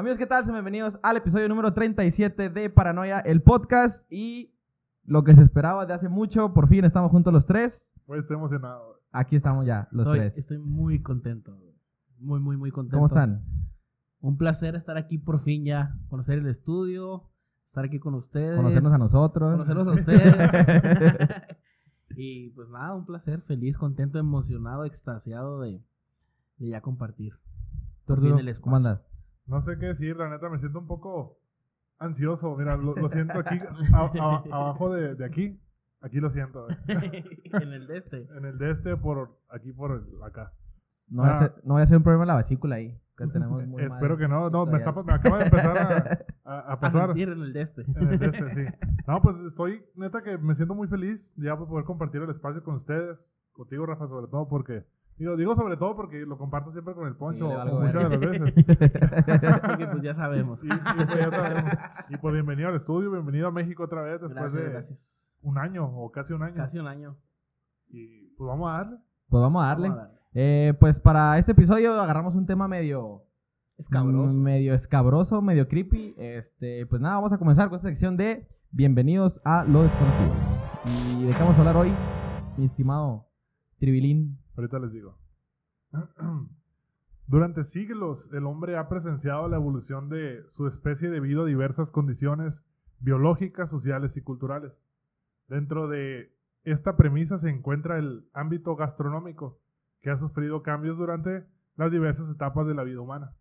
Amigos, ¿qué tal? Sean bienvenidos al episodio número 37 de Paranoia, el podcast. Y lo que se esperaba de hace mucho, por fin estamos juntos los tres. Güey, estoy emocionado. Aquí estamos ya, los Estoy, tres. estoy muy contento. Muy, muy, muy contento. ¿Cómo están? Un placer estar aquí por fin ya. Conocer el estudio. Estar aquí con ustedes. Conocernos a nosotros. Conocerlos a ustedes. y pues nada, un placer. Feliz, contento, emocionado, extasiado de, de ya compartir. Tú, Por fin el espacio. ¿Cómo andas? No sé qué decir, la neta, me siento un poco ansioso. Mira, lo, lo siento aquí, a- a- abajo de, de aquí. Aquí lo siento. eh. en el de este. En el de este, por aquí, por el- acá. No, voy a Ah. ser, no voy a hacer un problema en la vesícula ahí. Que tenemos muy Espero que no. No, me, está, me acaba de empezar a, a- a A pasar. sentir en el de este. En el de este, sí. No, pues estoy, neta, que me siento muy feliz ya por poder compartir el espacio con ustedes. Contigo, Rafa, sobre todo porque... Digo, digo sobre todo porque lo comparto siempre con el Poncho muchas de las veces. Porque pues ya sabemos. Y, y pues ya sabemos. Y pues bienvenido al estudio, bienvenido a México otra vez después Gracias, de gracias. un año o casi un año. Casi un año. Y pues vamos a darle. Pues vamos a darle. Vamos a darle. Eh, pues para este episodio agarramos un tema medio... Escabroso. Medio escabroso, medio creepy. Este, pues nada, vamos a comenzar con esta sección de Bienvenidos a lo desconocido. ¿Y de qué vamos a hablar hoy, mi estimado Tribilín? Ahorita les digo. Durante siglos, el hombre ha presenciado la evolución de su especie debido a diversas condiciones biológicas, sociales y culturales. Dentro de esta premisa se encuentra el ámbito gastronómico, que ha sufrido cambios durante las diversas etapas de la vida humana.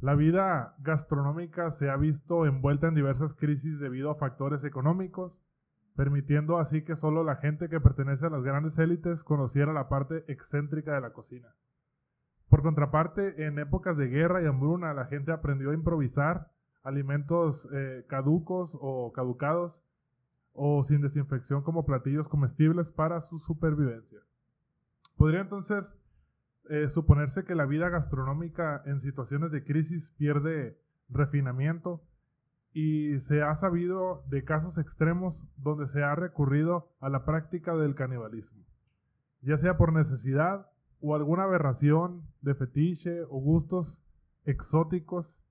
La vida gastronómica se ha visto envuelta en diversas crisis debido a factores económicos, permitiendo así que solo la gente que pertenece a las grandes élites conociera la parte excéntrica de la cocina. Por contraparte, en épocas de guerra y hambruna, la gente aprendió a improvisar alimentos eh, caducos o caducados o sin desinfección como platillos comestibles para su supervivencia. Podría entonces eh, suponerse que la vida gastronómica en situaciones de crisis pierde refinamiento y se ha sabido de casos extremos donde se ha recurrido a la práctica del canibalismo, ya sea por necesidad o alguna aberración de fetiche o gustos exóticos.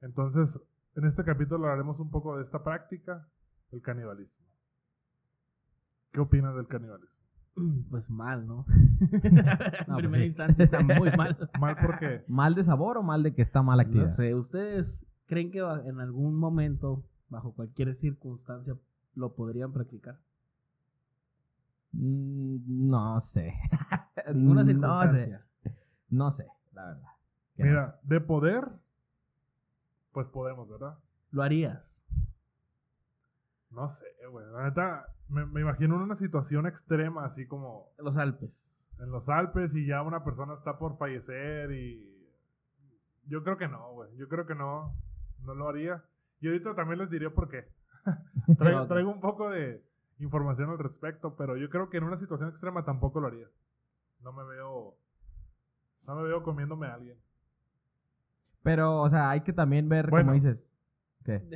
Entonces, en este capítulo hablaremos un poco de esta práctica, el canibalismo. ¿Qué opinas del canibalismo? Pues mal, ¿no? pues en primera sí. instancia está muy mal. Mal porque ¿Mal de sabor o mal de que está mala No actividad? sé, ¿ustedes creen que en algún momento, bajo cualquier circunstancia, lo podrían practicar? Mm, No sé. Ninguna No sé. circunstancia. No sé, la verdad. Que no sé. Mira, de poder, pues podemos, ¿verdad? ¿Lo harías? No sé, güey. La neta, me, me imagino en una situación extrema, así como En los Alpes. en los Alpes y ya una persona está por fallecer y... Yo creo que no, güey. Yo creo que no. No lo haría. Y ahorita también les diré por qué. traigo, un poco de información al respecto, pero yo creo que en una situación extrema tampoco lo haría. No me veo... No me veo comiéndome a alguien. Pero, o sea, hay que también ver, Bueno. como dices. ¿Qué?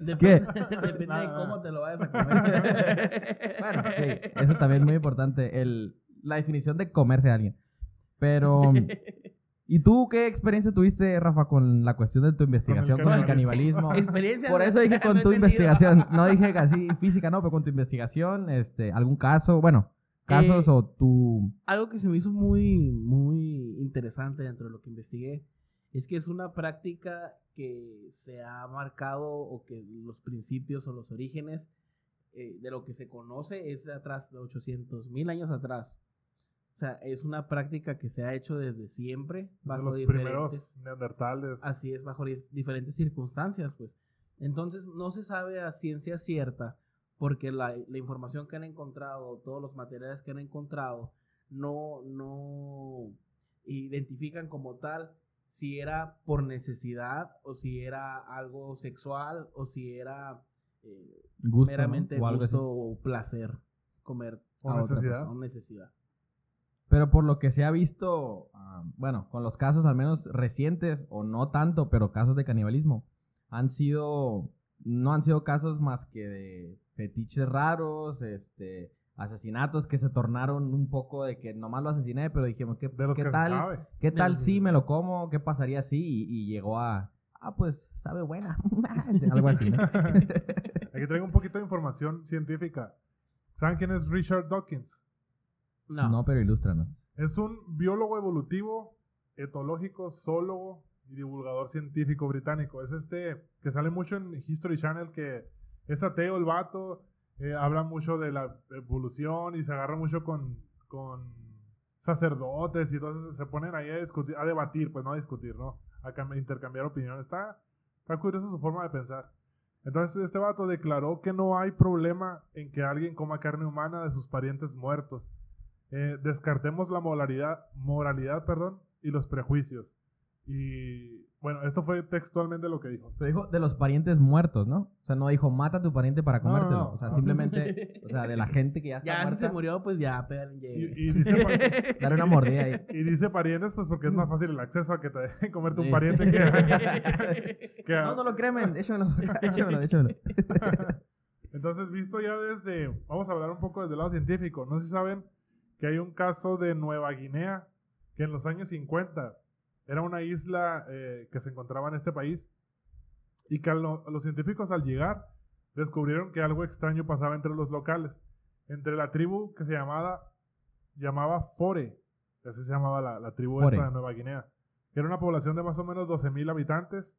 Dep- ¿Qué? Depende de cómo te lo vayas a comer. bueno, sí, eso también es muy importante. El, la definición de comerse a alguien. Pero, ¿y tú qué experiencia tuviste, Rafa, con la cuestión de tu investigación con el canibalismo? Por eso dije con tu investigación. No dije así física, no, pero con tu investigación, este, algún caso, bueno, casos Eh, o tu... Algo que se me hizo muy, muy interesante dentro de lo que investigué es que es una práctica que se ha marcado o que los principios o los orígenes eh, de lo que se conoce es de atrás de 800 mil años atrás. O sea, es una práctica que se ha hecho desde siempre bajo los diferentes, primeros neandertales. Así es, bajo di- diferentes circunstancias, pues. Entonces, no se sabe a ciencia cierta, porque la, la información que han encontrado, todos los materiales que han encontrado, no, no identifican como tal si era por necesidad o si era algo sexual o si era eh, Gusto, ¿no? meramente O algo así. gusto o placer comer O a otra necesidad. persona, o necesidad. Pero por lo que se ha visto, ah, bueno, con los casos al menos recientes, o no tanto, pero casos de canibalismo, han sido, no han sido casos más que de fetiches raros, este, asesinatos que se tornaron un poco de que nomás lo asesiné, pero dijimos, ¿qué, qué tal? sabe. ¿Qué tal si me lo como? ¿Qué pasaría si? Y, y llegó a, ah, pues sabe buena. Algo así, ¿no? Aquí traigo un poquito de información científica. ¿Saben quién es Richard Dawkins? No. no, pero ilústranos. Es un biólogo evolutivo, etológico, zoólogo y divulgador científico británico. Es este que sale mucho en History Channel, que es ateo el vato, eh, habla mucho de la evolución y se agarra mucho con, con sacerdotes y entonces se ponen ahí a discutir, a debatir, pues no a discutir, ¿no? A cam- intercambiar opiniones. Está, está curioso su forma de pensar. Entonces este vato declaró que no hay problema en que alguien coma carne humana de sus parientes muertos. Eh, descartemos la moralidad, moralidad perdón, y los prejuicios. Y bueno, esto fue textualmente lo que dijo. Pero dijo de los parientes muertos, ¿no? O sea, no dijo mata a tu pariente para No, no, comértelo. no. O sea, simplemente, o sea, de la gente que ya está Ya, si se murió, pues ya, pero Y, dice, una mordida ahí. y dice parientes, pues porque es más fácil el acceso a que te dejen comerte un pariente que, No, no lo cremen, échamelo, échamelo, échamelo. Entonces, visto ya desde, vamos a hablar un poco desde el lado científico. No sé si saben que hay un caso de Nueva Guinea que en los años 50 era una isla eh, que se encontraba en este país y que lo- los científicos al llegar descubrieron que algo extraño pasaba entre los locales, entre la tribu que se llamaba, llamaba Fore, así se llamaba la, la tribu Fore. esta de Nueva Guinea, que era una población de más o menos 12.000 habitantes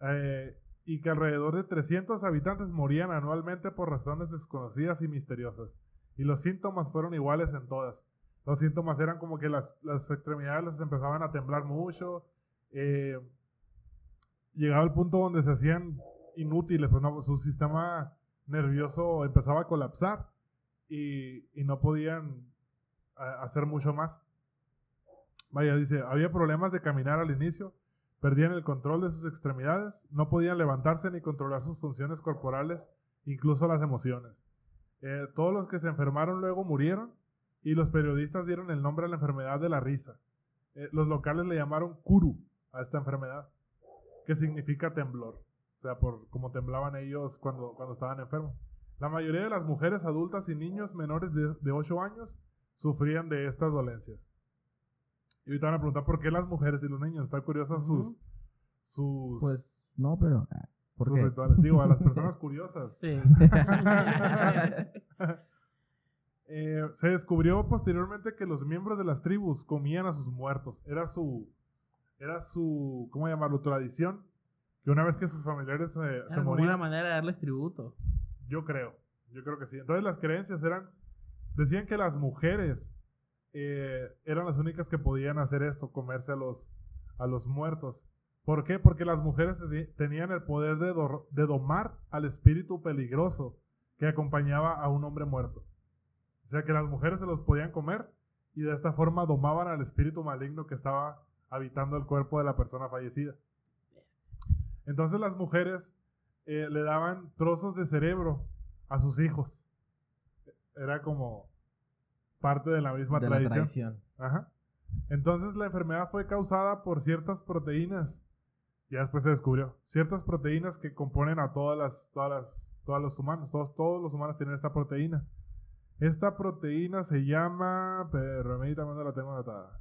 eh, y que alrededor de 300 habitantes morían anualmente por razones desconocidas y misteriosas. Y los síntomas fueron iguales en todas. Los síntomas eran como que las, las extremidades les empezaban a temblar mucho. eh, llegaba el punto donde se hacían inútiles, pues no, su sistema nervioso empezaba a colapsar y, y no podían hacer mucho más. Vaya, dice, había problemas de caminar al inicio, perdían el control de sus extremidades, no podían levantarse ni controlar sus funciones corporales, incluso las emociones. Eh, todos los que se enfermaron luego murieron y los periodistas dieron el nombre a la enfermedad de la risa. Eh, los locales le llamaron Kuru a esta enfermedad, que significa temblor. O sea, por como temblaban ellos cuando, cuando estaban enfermos. La mayoría de las mujeres adultas y niños menores de, de 8 años sufrían de estas dolencias. Y ahorita van a preguntar por qué las mujeres y los niños. Están curiosas sus, sus, Pues, no, pero... ¿Por sus qué? rituales. Digo, a las personas curiosas. Sí. Eh, se descubrió posteriormente que los miembros de las tribus comían a sus muertos. Era su, era su, ¿cómo llamarlo? Tradición. Que una vez que sus familiares eh, se Era como morían, una manera de darles tributo. yo creo, yo creo que sí. Entonces las creencias eran, decían que las mujeres eh, eran las únicas que podían hacer esto, comerse a los, a los muertos. ¿Por qué? Porque las mujeres tenían el poder de, domar al espíritu peligroso que acompañaba a un hombre muerto. O sea que las mujeres se los podían comer y de esta forma domaban al espíritu maligno que estaba habitando el cuerpo de la persona fallecida. Entonces las mujeres eh, le daban trozos de cerebro a sus hijos. Era como parte de la misma de la tradición. tradición. Ajá. Entonces la enfermedad fue causada por ciertas proteínas. Ya después se descubrió. Ciertas proteínas que componen a todas las, todas las, todos los humanos. Todos, todos los humanos tienen esta proteína. Esta proteína se llama. Pero no la tengo anotada.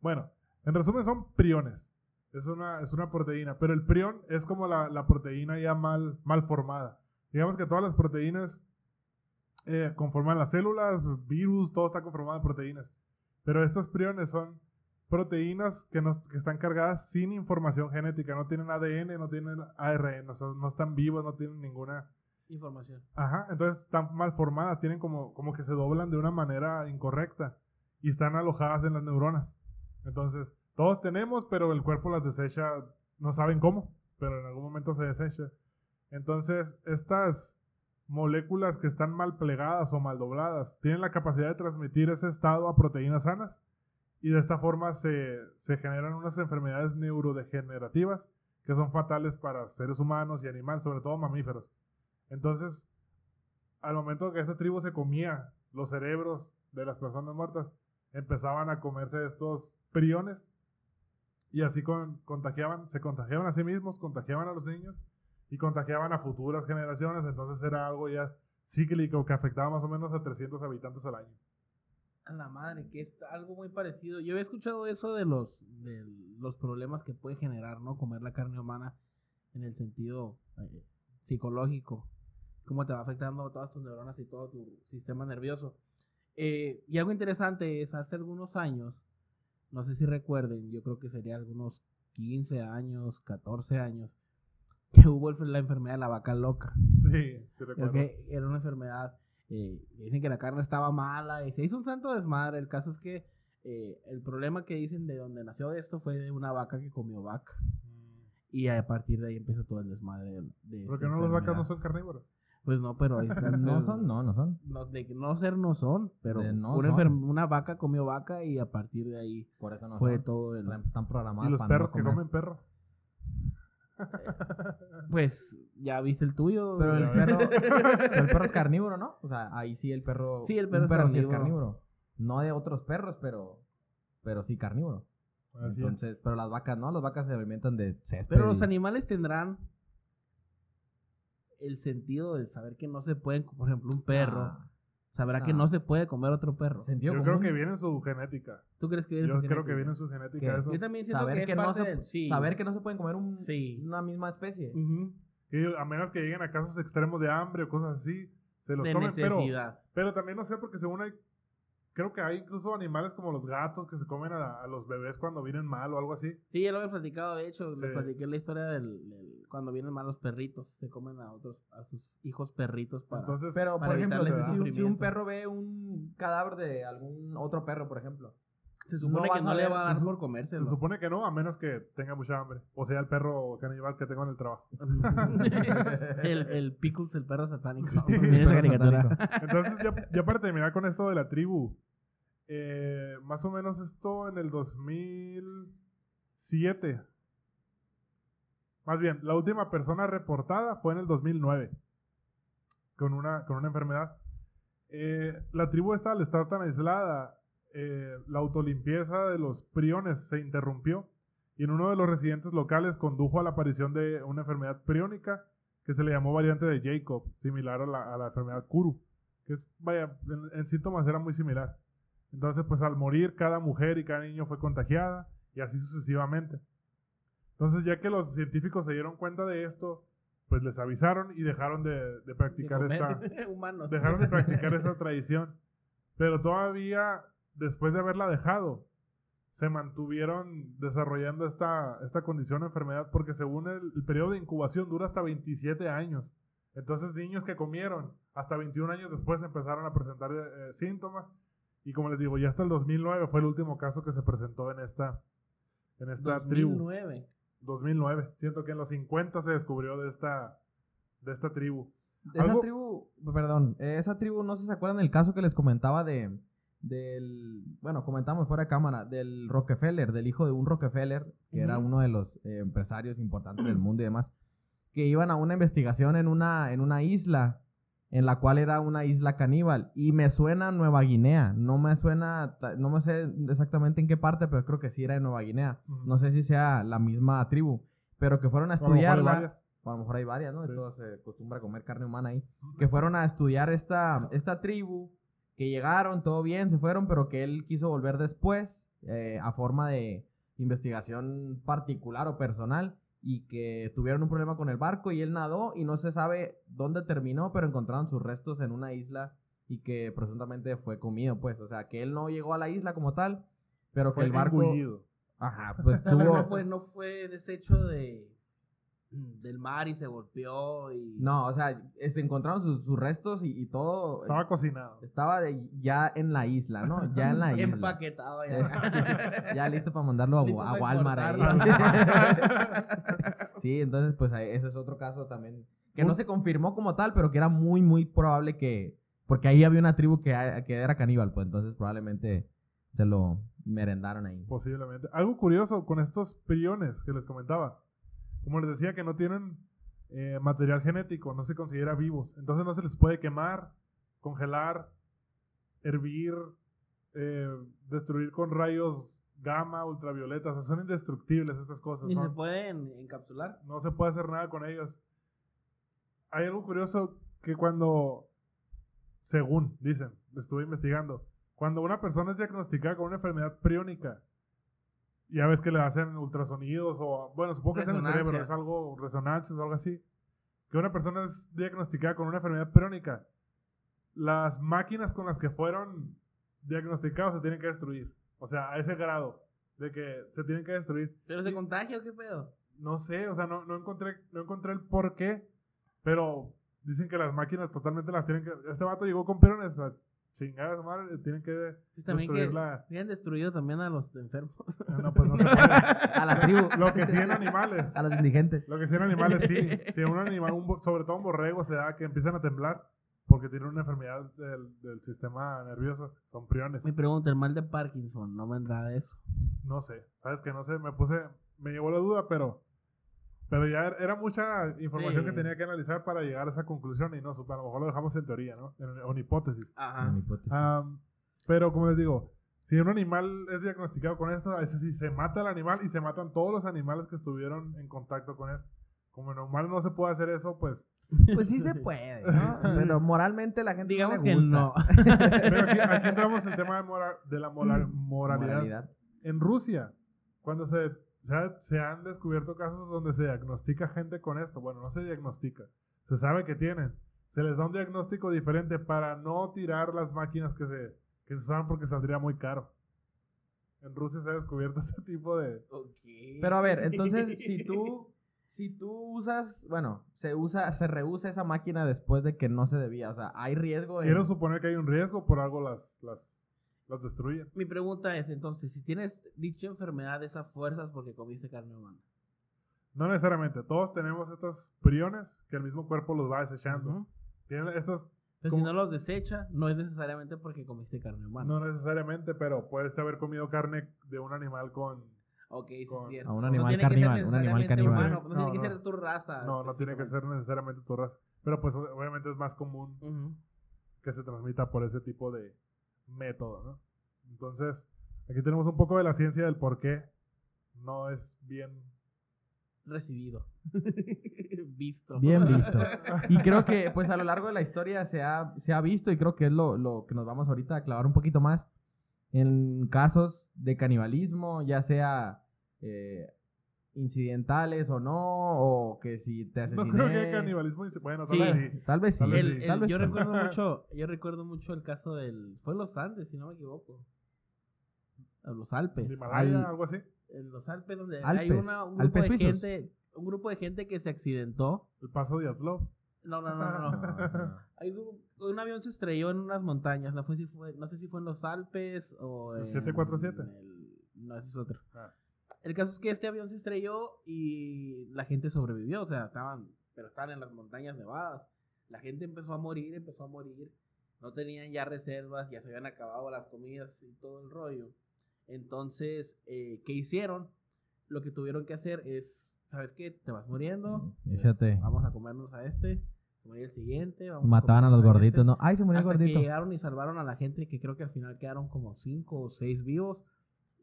Bueno, en resumen son priones. Es una, es una proteína. Pero el prión es como la, la proteína ya mal, mal formada. Digamos que todas las proteínas eh, conforman las células, virus, todo está conformado de proteínas. Pero estos priones son proteínas que, no- que están cargadas sin información genética. No tienen ADN, no tienen ARN, o sea, no están vivos, no tienen ninguna... Información. Ajá, entonces están mal formadas, tienen como, como que se doblan de una manera incorrecta y están alojadas en las neuronas. Entonces, todos tenemos, pero el cuerpo las desecha, no saben cómo, pero en algún momento se desecha. Entonces, estas moléculas que están mal plegadas o mal dobladas tienen la capacidad de transmitir ese estado a proteínas sanas y de esta forma se, se generan unas enfermedades neurodegenerativas que son fatales para seres humanos y animales, sobre todo mamíferos. Entonces, al momento que esta tribu se comía los cerebros de las personas muertas, empezaban a comerse estos priones y así con- contagiaban, se contagiaban a sí mismos, contagiaban a los niños y contagiaban a futuras generaciones. Entonces era algo ya cíclico que afectaba más o menos a 300 habitantes al año. A la madre, que es algo muy parecido. Yo había escuchado eso de los, de los problemas que puede generar, ¿no? Comer la carne humana en el sentido eh, psicológico. Cómo te va afectando todas tus neuronas y todo tu sistema nervioso. Eh, y algo interesante es, hace algunos años, no sé si recuerden, yo creo que sería algunos 15 años, 14 años, que hubo la enfermedad de la vaca loca. Sí, sí recuerdo. que era una enfermedad. Eh, dicen que la carne estaba mala y se hizo un santo desmadre. El caso es que eh, el problema que dicen de donde nació esto fue de una vaca que comió vaca. Mm. Y a partir de ahí empezó todo el desmadre de, de ¿Por esta qué no las vacas no son carnívoras? Pues no, pero ahí está. No son, no, no son. no, de no ser no son, pero no una, son. enfer- una vaca comió vaca y a partir de ahí Por eso no fue son. todo el... Están- Están programadas ¿Y los para perros no que comen perro? Pues ya viste el tuyo. Pero el perro, pero el perro es carnívoro, ¿no? O sea, ahí sí el perro. Sí, el perro es sí es carnívoro. No de otros perros, pero. Pero sí carnívoro. Así es. Entonces, pero las vacas no, las vacas se alimentan de césped. Pero los animales tendrán el sentido de saber que no se pueden, por ejemplo, un perro Ah, sabrá que no se puede comer otro perro. sentido Yo creo que viene en su genética. ¿Tú crees que viene Yo su creo genética? que viene en su genética ¿Qué? eso. Yo también siento saber que, que, es no parte se, del- sí. saber que no se pueden comer un- Sí. una misma especie. Que a menos que lleguen a casos extremos de hambre o cosas así, se los de comen. Pero, necesidad. pero también no sé, porque según hay. Creo que hay incluso animales como los gatos que se comen a, a los bebés cuando vienen mal o algo así. Sí, ya lo había platicado, de hecho, Sí. les platiqué la historia del, del- cuando vienen mal los perritos, se comen a otros, a sus hijos perritos para... Entonces, Pero, Para por ejemplo, si, si un- si un sufrimiento. perro ve un cadáver de algún otro perro, por ejemplo. Se supone no que no le va a dar por comérselo. se supone que no, a menos que tenga mucha hambre. O sea, el perro caníbal que tengo en el trabajo. el, el Pickles, el perro. Sí, satánico. Entonces, ya, ya para terminar con esto de la tribu, eh, más o menos esto en el 2007. Más bien, la última persona reportada fue en el 2009 con una, con una enfermedad. Eh, la tribu esta, al estar tan aislada, eh, la autolimpieza de los priones se interrumpió y en uno de los residentes locales condujo a la aparición de una enfermedad priónica que se le llamó variante de Jacob, similar a la, a la enfermedad Kuru, que es, vaya, en, en síntomas era muy similar. Entonces, pues al morir, cada mujer y cada niño fue contagiada y así sucesivamente. Entonces, ya que los científicos se dieron cuenta de esto, pues les avisaron y dejaron de, practicar esta, humanos. dejaron de practicar esa tradición. Pero todavía, después de haberla dejado, se mantuvieron desarrollando esta, esta condición o enfermedad porque según el, el periodo de incubación dura hasta 27 años. Entonces niños que comieron hasta 21 años después empezaron a presentar eh, síntomas y como les digo, ya hasta el 2009 fue el último caso que se presentó en esta, en esta tribu. 2009. 2009. Siento que en los 50 se descubrió de esta, de esta tribu. Esa Algo- tribu, perdón, esa tribu, no sé si se acuerdan del caso que les comentaba de, del, bueno, comentamos fuera de cámara, del Rockefeller, del hijo de un Rockefeller, que era Ujú. uno de los eh, empresarios importantes del mundo y demás, que iban a una investigación en una, en una isla, en la cual era una isla caníbal, y me suena Nueva Guinea, no me suena, no me sé exactamente en qué parte, pero creo que sí era en Nueva Guinea, no sé si sea la misma tribu, pero que fueron a estudiarla. O a lo mejor hay varias, ¿no? Sí. Entonces se acostumbra a comer carne humana ahí. Que fueron a estudiar esta, esta tribu, que llegaron, todo bien, se fueron, pero que él quiso volver después eh, a forma de investigación particular o personal y que tuvieron un problema con el barco y él nadó y no se sabe dónde terminó, pero encontraron sus restos en una isla y que presuntamente fue comido, pues. O sea, que él no llegó a la isla como tal, pero que Fue el barco... engullido. Ajá, pues tuvo... no fue, no fue desecho de del mar y se golpeó y No, o sea, eh, se encontraron sus, sus restos y, y todo. Estaba cocinado. Estaba de- ya en la isla, ¿no? Ya en la isla. empaquetado Eh, ya. ya listo para mandarlo a, Walmart. ahí. sí, entonces, pues ese es otro caso también. Que no se confirmó como tal, pero que era muy, muy probable que. Porque ahí había una tribu que, que era caníbal, pues entonces probablemente se lo merendaron ahí. Posiblemente. Algo curioso con estos priones que les comentaba. Como les decía, que no tienen eh, material genético, no se considera vivos. Entonces no se les puede quemar, congelar, hervir, eh, destruir con rayos gamma, ultravioletas. O sea, son indestructibles estas cosas. Ni se son- pueden encapsular. no se puede hacer nada con ellos. Hay algo curioso que cuando según dicen, estuve investigando, cuando una persona es diagnosticada con una enfermedad priónica, ya ves que le hacen ultrasonidos o, bueno, supongo que es en el cerebro, es algo, resonancias o algo así, que una persona es diagnosticada con una enfermedad priónica, las máquinas con las que fueron diagnosticados se tienen que destruir. O sea, a ese grado de que se tienen que destruir. ¿Pero se contagia o qué pedo? No sé, o sea, no, no encontré, no encontré el por qué, pero dicen que las máquinas totalmente las tienen que... Este vato llegó con perones chingar a su madre, tienen que Pues también que destruirla. habían destruido también a los enfermos. No, pues no se puede. A la tribu. Lo que sí en animales. A los indigentes. Lo que sí en animales sí. Si un animal, un sobre todo un borrego, se da que empiezan a temblar porque tienen una enfermedad del, del sistema nervioso. Son priones. Me pregunta, el mal de Parkinson, no vendrá de eso. No sé. Sabes que no sé. Me puse. Me llevó la duda, pero. Pero ya era- mucha información Sí. que tenía que analizar para llegar a esa conclusión y no. A lo mejor lo dejamos en teoría, ¿no? En, en hipótesis. Ajá. En hipótesis. Am, pero como les digo, si un animal es diagnosticado con esto, a veces sí se mata el animal y se matan todos los animales que estuvieron en contacto con él. Como en humano no se puede hacer eso, pues. Pues sí se puede, ¿no? Pero moralmente la gente Digamos no le que gusta. no. Pero aquí, aquí entramos en el tema de, mora- de la moral- moralidad. Moralidad. En Rusia, cuando se, se, ha- se han descubierto casos donde se diagnostica gente con esto, bueno, no se diagnostica, se sabe que tienen. Se les da un diagnóstico diferente para no tirar las máquinas que se, que se usaban porque saldría muy caro. En Rusia se ha descubierto ese tipo de... Ok. Pero a ver, entonces, si tú, si tú usas, bueno, se usa, se reusa esa máquina después de que no se debía, o sea, hay riesgo en... Quiero suponer que hay un riesgo, por algo las, las, las destruyen. Mi pregunta es entonces, si tienes dicha enfermedad, esa fuerzas porque comiste carne humana. No necesariamente, todos tenemos estos priones que el mismo cuerpo los va desechando. Tienen estos Pero si no los desecha, no es necesariamente porque comiste carne humana. No necesariamente, pero puedes haber comido carne de un animal con... Ok, sí, Con- es cierto. A un No animal ser carníval, un animal caníbal. humano, No, tiene que No, ser no. tu raza. No, no tiene que ser necesariamente tu raza. Pero pues obviamente es más común que se transmita por ese tipo de método, ¿no? Entonces, aquí tenemos un poco de la ciencia del por qué no es bien... Recibido. Visto. Bien visto. Y creo que, pues, a lo largo de la historia se ha, se ha visto, y creo que es lo, lo que nos vamos ahorita a clavar un poquito más, en casos de canibalismo, ya sea eh, incidentales o no, o que si te No asesiné. creo que haya canibalismo. Bueno, Sí. tal vez sí. Tal vez sí. Tal vez El- sí. tal el- vez yo sí. recuerdo mucho, yo recuerdo mucho el caso del, fue en los Andes, si no me equivoco, a los Alpes, ¿De Himalaya, Al- algo así? en los Alpes donde hay una, un grupo Alpes de gente, un grupo de gente que se accidentó, El paso de Atlov. no, no, no, no, no. Hay un, un avión se estrelló en unas montañas, no fue si fue, no sé si fue en los Alpes o ¿El en 747? el- no, ese es otro. Ah. El caso es que este avión se estrelló y la gente sobrevivió, o sea, estaban, pero estaban en las montañas nevadas. La gente empezó a morir, empezó a morir. No tenían ya reservas, ya se habían acabado las comidas y todo el rollo. Entonces, eh, ¿qué hicieron? Lo que tuvieron que hacer es, ¿sabes qué? Te vas muriendo. Fíjate. Vamos a comernos a este, el siguiente. vamos Mataban a los gorditos, este. ¿no? Ay, se murió el Hasta que gordito. llegaron y salvaron a la gente, que creo que al final quedaron como cinco o seis vivos.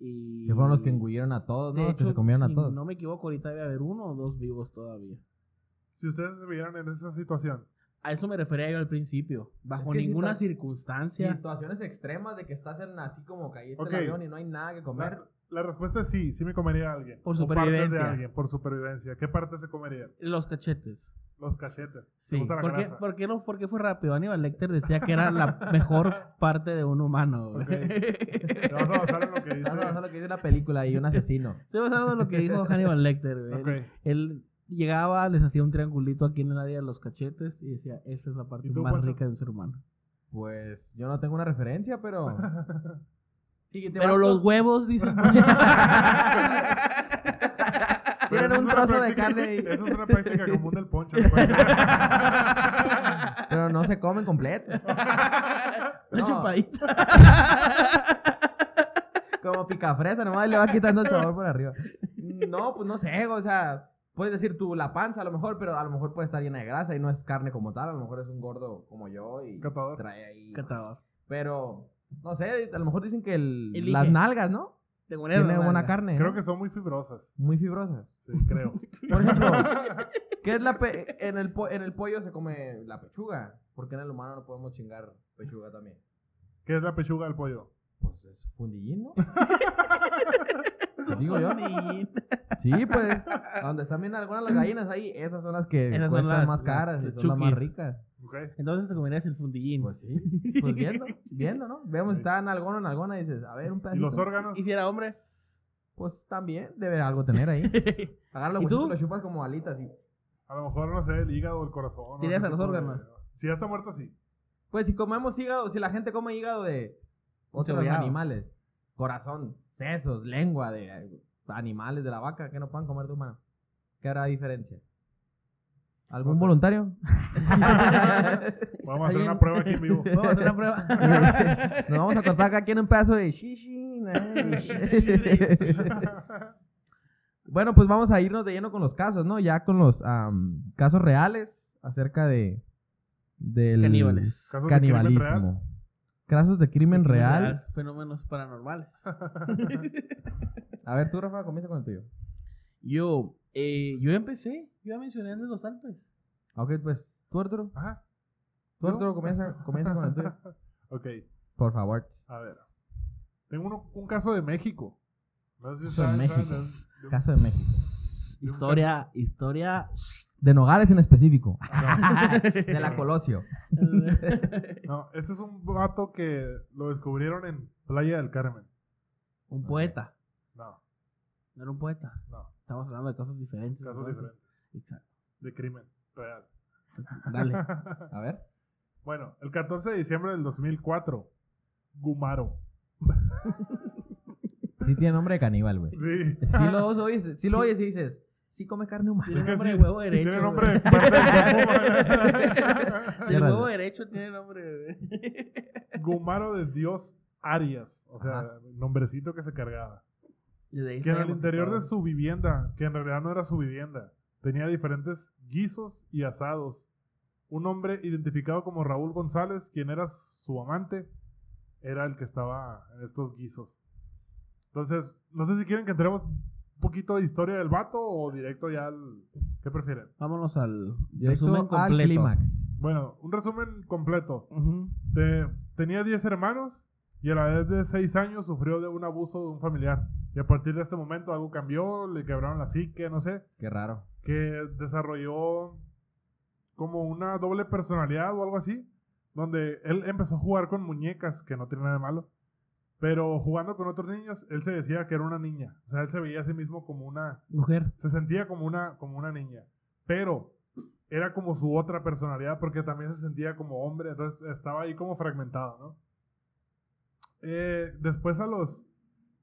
Y Que fueron los que engullieron a todos, de ¿no? que hecho, se comieron si a todos. no me equivoco, ahorita debe haber uno o dos vivos todavía. Si ustedes se vieran en esa situación, A eso me refería yo al principio. Bajo Es que ninguna circunstancia. Situaciones extremas de que estás en así como caíste Ok. el avión y no hay nada que comer. La, la respuesta es sí, sí me comería a alguien. Por O partes de supervivencia. alguien, por supervivencia. ¿Qué parte se comería? Los cachetes. Los cachetes. ¿Te Sí. gusta la ¿Por qué, grasa? por qué no, por qué fue rápido? Aníbal Lecter decía que era la mejor parte de un humano. güey. Ok. Te vas a basar en lo que dice. Lo que dice una película y un asesino. Estoy basado en lo que dijo Hannibal Lecter. güey. Él, él llegaba, les hacía un triangulito aquí en el área de los cachetes y decía, esa es la parte ¿Y tú, más rica de un ser humano. Pues yo no tengo una referencia, pero. Sí, te Pero los con- huevos, dicen. Tienen un trozo de carne y- Eso es una práctica común del poncho. pues. Pero no se comen completo. Una No. chupadita. Como picafresa, nomás le va quitando el sabor por arriba. No, pues no sé, o sea, puedes decir tú la panza a lo mejor, pero a lo mejor puede estar llena de grasa y no es carne como tal, a lo mejor es un gordo como yo y Catador. trae ahí. Catador. Pero, no sé, a lo mejor dicen que el- Elige. las nalgas, ¿no? Te Tiene buena carne. Creo ¿no? que son muy fibrosas. Muy fibrosas. Sí, creo. Por ejemplo, ¿qué es la pe- en el po- en el pollo se come la pechuga? ¿Por qué en el humano no podemos chingar Pechuga también. ¿Qué es la pechuga del pollo? Pues es fundillín, ¿no? Te digo yo. Sí, pues, donde están bien algunas las gallinas ahí, esas son las que Esas cuestan las- más las caras y son las más ricas. Entonces te comerías el fundillín. Pues sí, pues viendo, viendo, ¿no? Vemos si está en alguna en alguna y dices, a ver, un ¿Y pedacito. los órganos? ¿Y si era hombre? Pues también debe algo tener ahí. Agarra los ¿Y tú? huesitos, lo chupas como alitas y... A lo mejor, no sé, el hígado o el corazón. ¿Tiras a los de- órganos? Si ya está muerto, sí. Pues si comemos hígado, si la gente come hígado de otros animales, corazón, sesos, lengua de animales de la vaca que no puedan comer de humano, ¿qué hará diferencia? ¿Algún voluntario? Vamos a hacer una prueba aquí en vivo. Vamos a hacer una prueba. Nos vamos a cortar acá aquí en un pedazo de shishi. bueno, pues vamos a irnos de lleno con los casos, ¿no? Ya con los casos reales acerca de del Caníbales. Casos de crimen real. canibalismo. Casos de crimen real. Fenómenos paranormales. A ver, tú, Rafa, comienza con el tuyo. Yo, eh, yo empecé. Yo ya mencioné de los Alpes. Ok, pues, tú, Arturo. Ajá. Tú, ¿Yo? Arturo, comienza, comienza con el tuyo. Ok, Por favor. a ver. Tengo uno- un caso de México. No sé si Caso de saben, México. saben de- de un- Caso de México. Historia, historia. De Nogales en específico. No, de la Colosio. no, este es un vato que lo descubrieron en Playa del Carmen. un poeta. No, No era un poeta. no. Estamos hablando de cosas diferentes. Casos entonces. diferentes. Exacto. De crimen real. Dale. A ver. bueno, el 14 de diciembre del 2004, Gumaro. Sí tiene nombre de caníbal, güey. Sí. Sí lo oyes, sí lo oyes y dices, sí come carne humana. Tiene nombre sí, de huevo derecho. Tiene nombre de parte del Qué huevo derecho tiene nombre. güey. Gumaro de Dios Arias. O sea, Ajá. nombrecito que se cargaba. Desde ahí Que en el interior todo. de su vivienda, que en realidad no era su vivienda, tenía diferentes guisos y asados. Un hombre identificado como Raúl González, quien era su amante, era el que estaba en estos guisos. Entonces, no sé si quieren que entremos un poquito de historia del vato o directo ya al... ¿Qué prefieren? Vámonos al resumen al completo. clímax. Bueno, un resumen completo. Te- tenía 10 hermanos y a la edad de 6 años sufrió de un abuso de un familiar. Y a partir de este momento algo cambió, le quebraron la psique, no sé, Qué raro. que desarrolló como una doble personalidad o algo así, donde él empezó a jugar con muñecas, que no tiene nada de malo, pero jugando con otros niños, él se decía que era una niña. O sea, él se veía a sí mismo como una, Mujer. se sentía como una, como una niña, pero era como su otra personalidad porque también se sentía como hombre, entonces estaba ahí como fragmentado, ¿no? Eh, después a los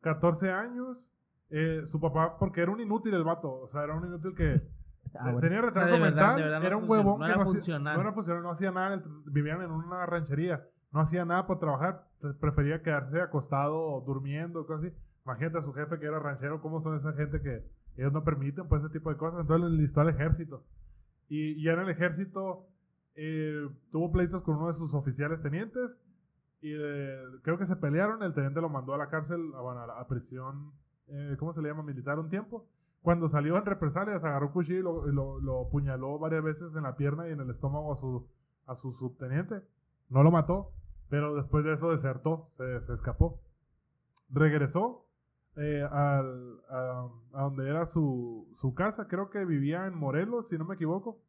14 años, eh, su papá, porque era un inútil el vato, o sea, era un inútil que Ah, bueno. tenía retraso de verdad, mental, de verdad no era un funcion- huevón no que era no hacía- funcional. no era funcional, no hacía nada, vivían en una ranchería, no hacía nada por trabajar, prefería quedarse acostado durmiendo, cosas así. Imagínate a su jefe que era ranchero, cómo son esa gente que ellos no permiten pues ese tipo de cosas. Entonces le enlistó al ejército. Y, y ya en el ejército eh, tuvo pleitos con uno de sus oficiales tenientes. Y creo que se pelearon. El teniente lo mandó a la cárcel, a, prisión, eh, ¿cómo se le llama? Militar un tiempo. Cuando salió en represalias, agarró un cuchillo y lo, lo, lo apuñaló varias veces en la pierna y en el estómago a su, a su subteniente. No lo mató, pero después de eso desertó, se, se escapó. Regresó eh, al- a, a donde era su, su casa, creo que vivía en Morelos, si no me equivoco.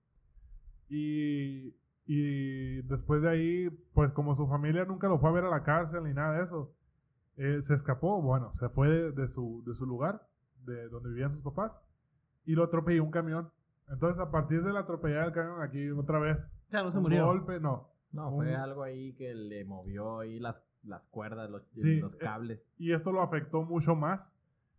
Y, y después de ahí, pues como su familia nunca lo fue a ver a la cárcel ni nada de eso, eh, se escapó, bueno, se fue de, de su, de su lugar, de donde vivían sus papás, y lo atropelló un camión. Entonces, a partir de la atropellada del camión, aquí otra vez, O sea, no se un murió. golpe, no. No, Un- fue algo ahí que le movió ahí las, las cuerdas, los, Sí, los eh, cables. y esto lo afectó mucho más.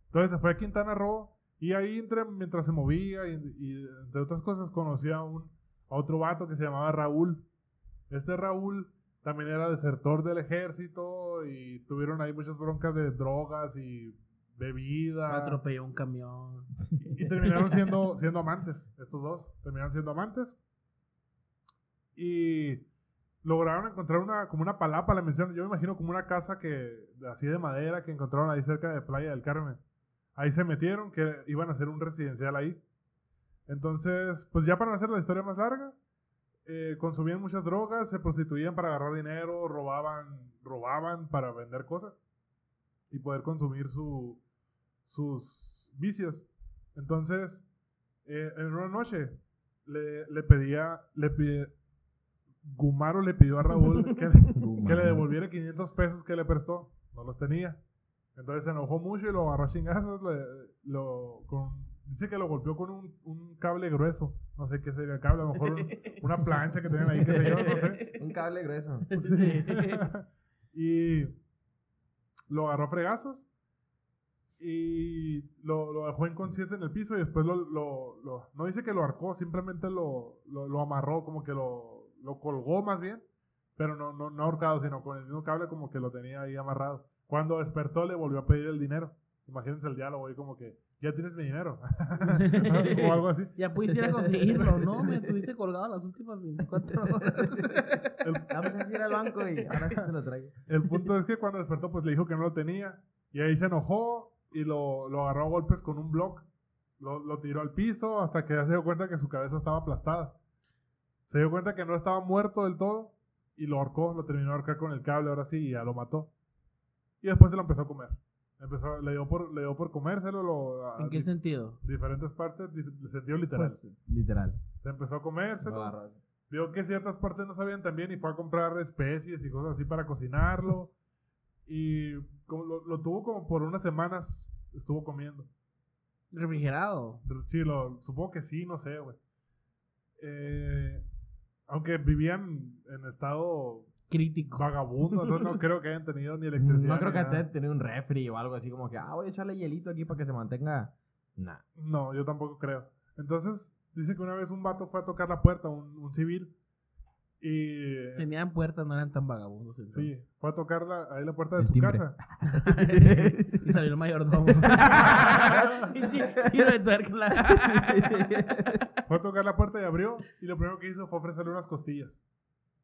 Entonces se fue a Quintana Roo y ahí entre, mientras se movía y, y entre otras cosas conoció a, un, a otro vato que se llamaba Raúl. Este Raúl también era desertor del ejército y tuvieron ahí muchas broncas de drogas y bebida. Atropelló un camión. Y terminaron siendo, siendo amantes, estos dos. Terminaron siendo amantes. Y lograron encontrar una, como una palapa, la menciono. Yo me imagino como una casa que, así de madera que encontraron ahí cerca de Playa del Carmen. Ahí se metieron, que iban a hacer un residencial ahí. Entonces, pues ya para no hacer la historia más larga, eh, consumían muchas drogas, se prostituían para agarrar dinero, robaban, robaban para vender cosas y poder consumir su, sus vicios. Entonces, eh, en una noche le, le pedía, le pide, Gumaro le pidió a Raúl que, que le devolviera 500 pesos que le prestó, no los tenía. Entonces se enojó mucho y lo agarró a chingazos, le- lo, con- dice que lo golpeó con un, un cable grueso, no sé qué sería el cable, a lo mejor un- una plancha que tenían ahí, qué sé yo, no sé. Un cable grueso. Sí. y lo agarró a fregazos y lo, lo dejó inconsciente en el piso y después lo, lo- lo- no dice que lo arcó, simplemente lo, lo, lo amarró, como que lo, lo colgó más bien, pero no, no, no ahorcado, sino con el mismo cable como que lo tenía ahí amarrado. Cuando despertó le volvió a pedir el dinero. Imagínense el diálogo ahí como que, ya tienes mi dinero. o algo así. Ya pudiste ir a conseguirlo, ¿no? Me tuviste colgado las últimas 24 horas. El, Vamos a ir al banco y ahora sí te lo traigo. El punto es que cuando despertó, pues le dijo que no lo tenía. Y ahí se enojó y lo, lo agarró a golpes con un block. Lo, lo tiró al piso hasta que ya se dio cuenta que su cabeza estaba aplastada. Se dio cuenta que no estaba muerto del todo y lo ahorcó, lo terminó de ahorcar con el cable ahora sí y ya lo mató. Y después se lo empezó a comer. Empezó, le, dio por, le dio por comérselo lo, a ¿En qué di- sentido? diferentes partes, di- sentido literal. Pues, literal. se empezó a comérselo. Vio que ciertas partes no sabían tan bien y fue a comprar especies y cosas así para cocinarlo. Y como lo, lo tuvo como por unas semanas, estuvo comiendo. Refrigerado. Sí, lo, supongo que sí, no sé, güey. Eh, aunque vivían en estado Crítico. vagabundo, entonces no creo que hayan tenido ni electricidad. No creo que nada. te tenía un refri o algo así como que, ah, voy a echarle hielito aquí para que se mantenga. Nah. No, yo tampoco creo. Entonces, dice que una vez un vato fue a tocar la puerta, un, un civil, y... Tenían puertas, no eran tan vagabundos. Sí, Entonces. fue a tocar la- ahí la puerta de El su timbre. casa. y salió el mayordomo. Giro de tuerca. Fue a tocar la puerta y abrió. Y lo primero que hizo fue ofrecerle unas costillas.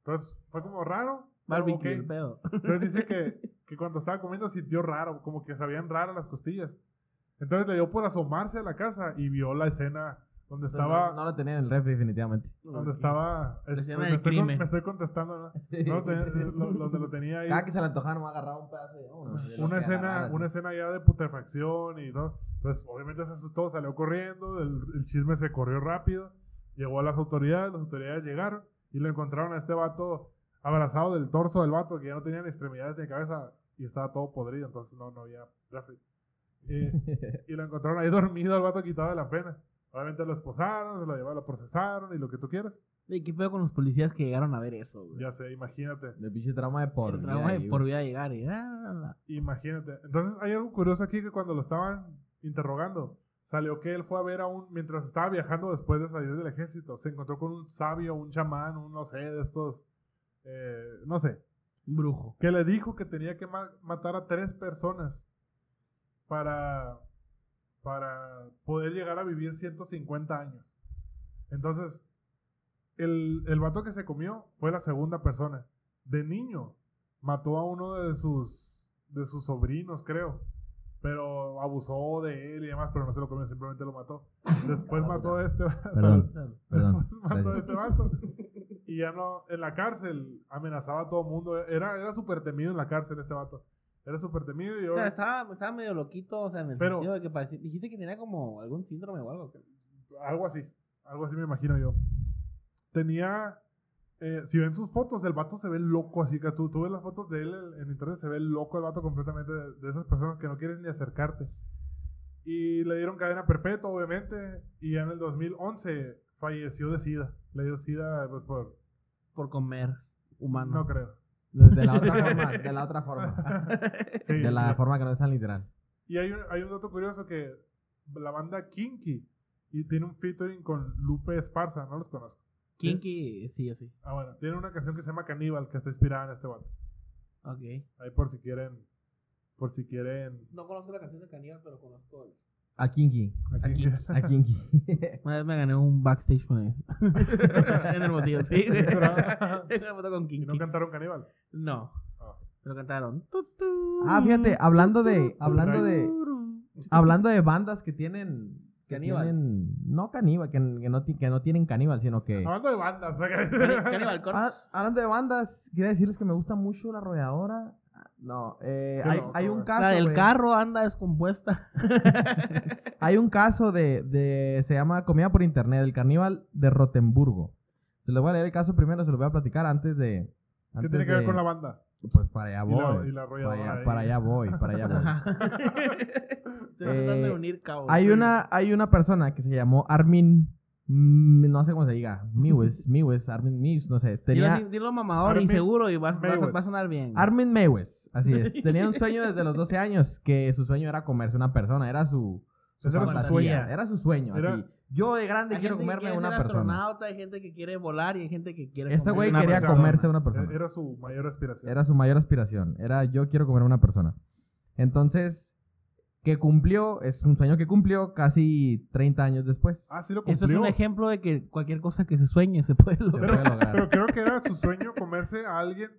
Entonces fue como raro. pero Barbecue, el pedo. Entonces dice que, que cuando estaba comiendo sintió raro, como que sabían raras las costillas. Entonces le dio por asomarse a la casa y vio la escena donde estaba. No, no lo tenía en el refri, definitivamente. Donde estaba. La es- escena me, del estoy me estoy contestando, ¿no? No tenía- lo- donde lo tenía ahí. Cada que se le antojaba, no me agarraba un pedazo de de lo una escena, una escena ya de putrefacción y todo. Pues obviamente se asustó, salió corriendo, el, el chisme se corrió rápido, llegó a las autoridades, las autoridades llegaron y lo encontraron a este vato abrazado del torso del vato que ya no tenía ni extremidades ni cabeza y estaba todo podrido, entonces no, no había refri. Y, y lo encontraron ahí dormido al vato quitado de la pena. Obviamente lo esposaron, se lo llevaron, lo procesaron y lo que tú quieras. Oye, ¿Qué pedo con los policías que llegaron a ver eso, güey? Ya sé, imagínate. El pinche trauma de por El vida de ahí, por vida llegar y. ah, Imagínate. Entonces hay algo curioso aquí que cuando lo estaban interrogando, salió que él fue a ver a un, mientras estaba viajando después de salir del ejército, se encontró con un sabio, un chamán, un no sé, de estos, eh, no sé, un brujo. que le dijo que tenía que ma- matar a tres personas para, para poder llegar a vivir 150 años. Entonces, el, el vato que se comió fue la segunda persona. De niño, mató a uno de sus, de sus sobrinos, creo. Pero abusó de él y demás, pero no se lo comió, simplemente lo mató. Después mató a este Perdón. Después mató a este vato. Y ya no, en la cárcel amenazaba a todo el mundo. Era, era súper temido en la cárcel este vato. Era súper temido y O sea, ahora, estaba, estaba medio loquito, o sea, en el Pero- sentido de que parecía, dijiste que tenía como algún síndrome o algo. algo así. Algo así me imagino yo. Tenía, eh, si ven sus fotos, el vato se ve loco, así que tú, tú ves las fotos de él en, internet, se ve loco el vato completamente de, de esas personas que no quieren ni acercarte. Y le dieron cadena perpetua, obviamente, y ya en el 2011 falleció de SIDA. Le dio SIDA pues, por... Por comer humano. No creo. De, de la otra forma, de la otra forma. Sí, De la sí. forma que no es tan literal. Y hay un, hay un dato curioso que la banda Kinky y tiene un featuring con Lupe Esparza, no los conozco. Kinky, sí, sí. Ah, bueno, tiene una canción que se llama Caníbal que está inspirada en este vato. Ok. Ahí por si quieren, por si quieren. No conozco la canción de Caníbal, pero conozco el... A Kinky. A Kinky. Una vez me gané un backstage con él. en Hermosillo, sí. Una foto con y Kinky. no cantaron Caníbal. No. Ah. Pero cantaron. Ah, fíjate, hablando de- hablando de- Hablando de bandas que tienen Caníbal. no caníbal, que, que no, que no tienen caníbal, sino que... Hablando de bandas, o sea, que- Cani- Cannibal Ah, Corpse. hablando de bandas, quiero decirles que me gusta mucho la arrolladora. No, eh, hay, loco, hay un caso. La del carro anda descompuesta. Hay un caso de, de. Se llama Comida por Internet, el carníbal de Rotemburgo. Se lo voy a leer el caso primero, se lo voy a platicar antes de. ¿Qué tiene que ver con la banda? Pues para allá Y la- voy. y la para, allá, ahí. para allá voy, para allá voy. Estoy tratando de Eh, unir cabos. Hay Sí. una, hay una persona que se llamó Armin. mm, No sé cómo se diga. Mewes, Mewes, Armin Mewes, no sé. Dilo, Tenía, así, dilo mamador Armin y seguro y vas, vas a- Mewes. va a sonar bien. Armin Mewes, así es. Tenía un sueño desde los 12 años, que su sueño era comerse una persona, era su, su era su sueño. era su sueño. Era- así. Yo de grande Hay quiero gente que comerme quiere una ser persona. astronauta, hay gente que quiere volar y hay gente que quiere Este comerse güey quería persona. comerse a una persona. Era su mayor aspiración. Era su mayor aspiración. Era yo quiero comer a una persona. Entonces, que cumplió, es un sueño que cumplió casi 30 años después. Ah, sí lo cumplió. Eso es un ejemplo de que cualquier cosa que se sueñe se puede lograr. puede lograr. Pero creo que era su sueño comerse a alguien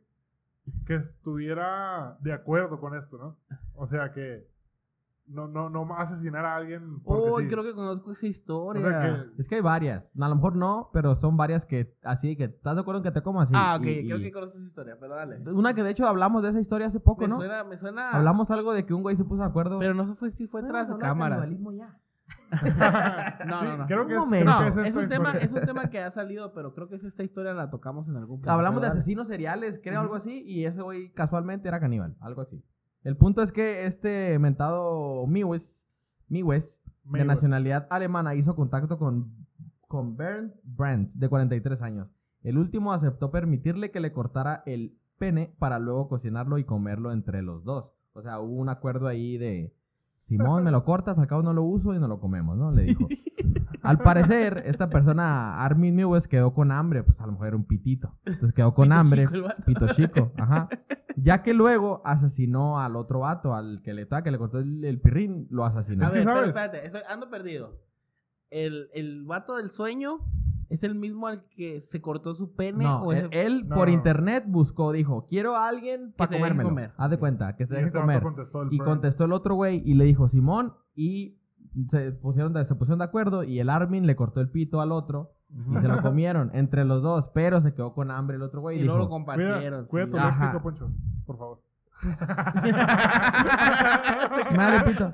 que estuviera de acuerdo con esto, ¿no? O sea, que no, no, no asesinar a alguien Uy, sí. creo que conozco esa historia. O sea, que Es que hay varias. A lo mejor no, pero son varias que así que estás de acuerdo en que te como así. ah, ok, Y- creo y- que conozco esa historia, pero dale. Una que de hecho hablamos de esa historia hace poco, Me ¿no? suena, me suena. Hablamos algo de que un güey se puso de acuerdo. Pero no se fue, sí fue tras hablar cámaras. ya. No, Sí, no, no. Creo que Un es, momento. creo No, que es un, tema, es un tema que ha salido, pero creo que es esta historia la tocamos en algún punto. Hablamos de asesinos seriales, creo, algo así, y ese güey casualmente era caníbal, algo así. El punto es que este mentado Miwes, Miwes, de nacionalidad alemana, hizo contacto con, con Bernd Brandt, de 43 años. El último aceptó permitirle que le cortara el pene para luego cocinarlo y comerlo entre los dos. O sea, hubo un acuerdo ahí de, Simón, me lo cortas, al cabo no lo uso y no lo comemos, ¿no? Le dijo. Al parecer, esta persona, Armin Mewes, quedó con hambre, pues a lo mejor era un pitito. Entonces quedó con Pito hambre. chico el vato. Pito chico, ajá. Ya que luego asesinó al otro vato, al que le, que le cortó el, el pirrín, lo asesinó. A ver, pero espérate, estoy, ando perdido. El, el vato del sueño es el mismo al que se cortó su pene no, o él, ese- él No, por no, internet buscó, dijo, quiero a alguien para se deje comérmelo. comer. Haz de cuenta, que se Y deje este comer. contestó Y prank. contestó el otro güey y le dijo Simón y se pusieron, de, se pusieron de acuerdo y el Armin le cortó el pito al otro y se lo comieron entre los dos, pero se quedó con hambre el otro güey y y, luego lo compartieron. cuida sí. tu Ajá. léxico, Poncho, por favor. Madre pito.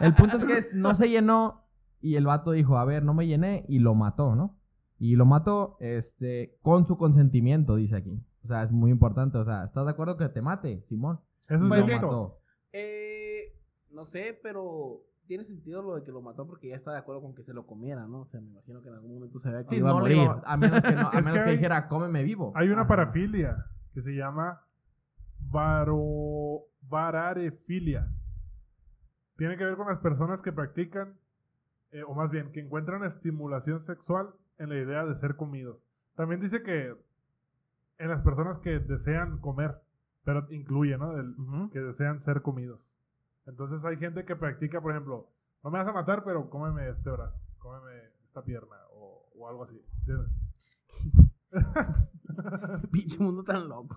El punto es que no se llenó y el vato dijo, a ver, no me llené y lo mató, ¿no? Y lo mató este, con su consentimiento, dice aquí. O sea, es muy importante. O sea, ¿estás de acuerdo que te mate, Simón? Eso es Pues lo mató. Eh, no sé, pero tiene sentido lo de que lo mató porque ya está de acuerdo con que se lo comiera, ¿no? O sea, me imagino que en algún momento se vea que Sí, iba a no morir. a menos que, no- a menos que que hay- dijera, cómeme vivo. Hay una Ajá. parafilia que se llama varo, vararefilia. Tiene que ver con las personas que practican, eh, o más bien, que encuentran estimulación sexual en la idea de ser comidos. También dice que en las personas que desean comer, pero incluye, ¿no? El- que desean ser comidos. Entonces hay gente que practica, por ejemplo, no me vas a matar, pero cómeme este brazo, cómeme esta pierna, o, o algo así. ¿Entiendes? Pinche mundo tan loco.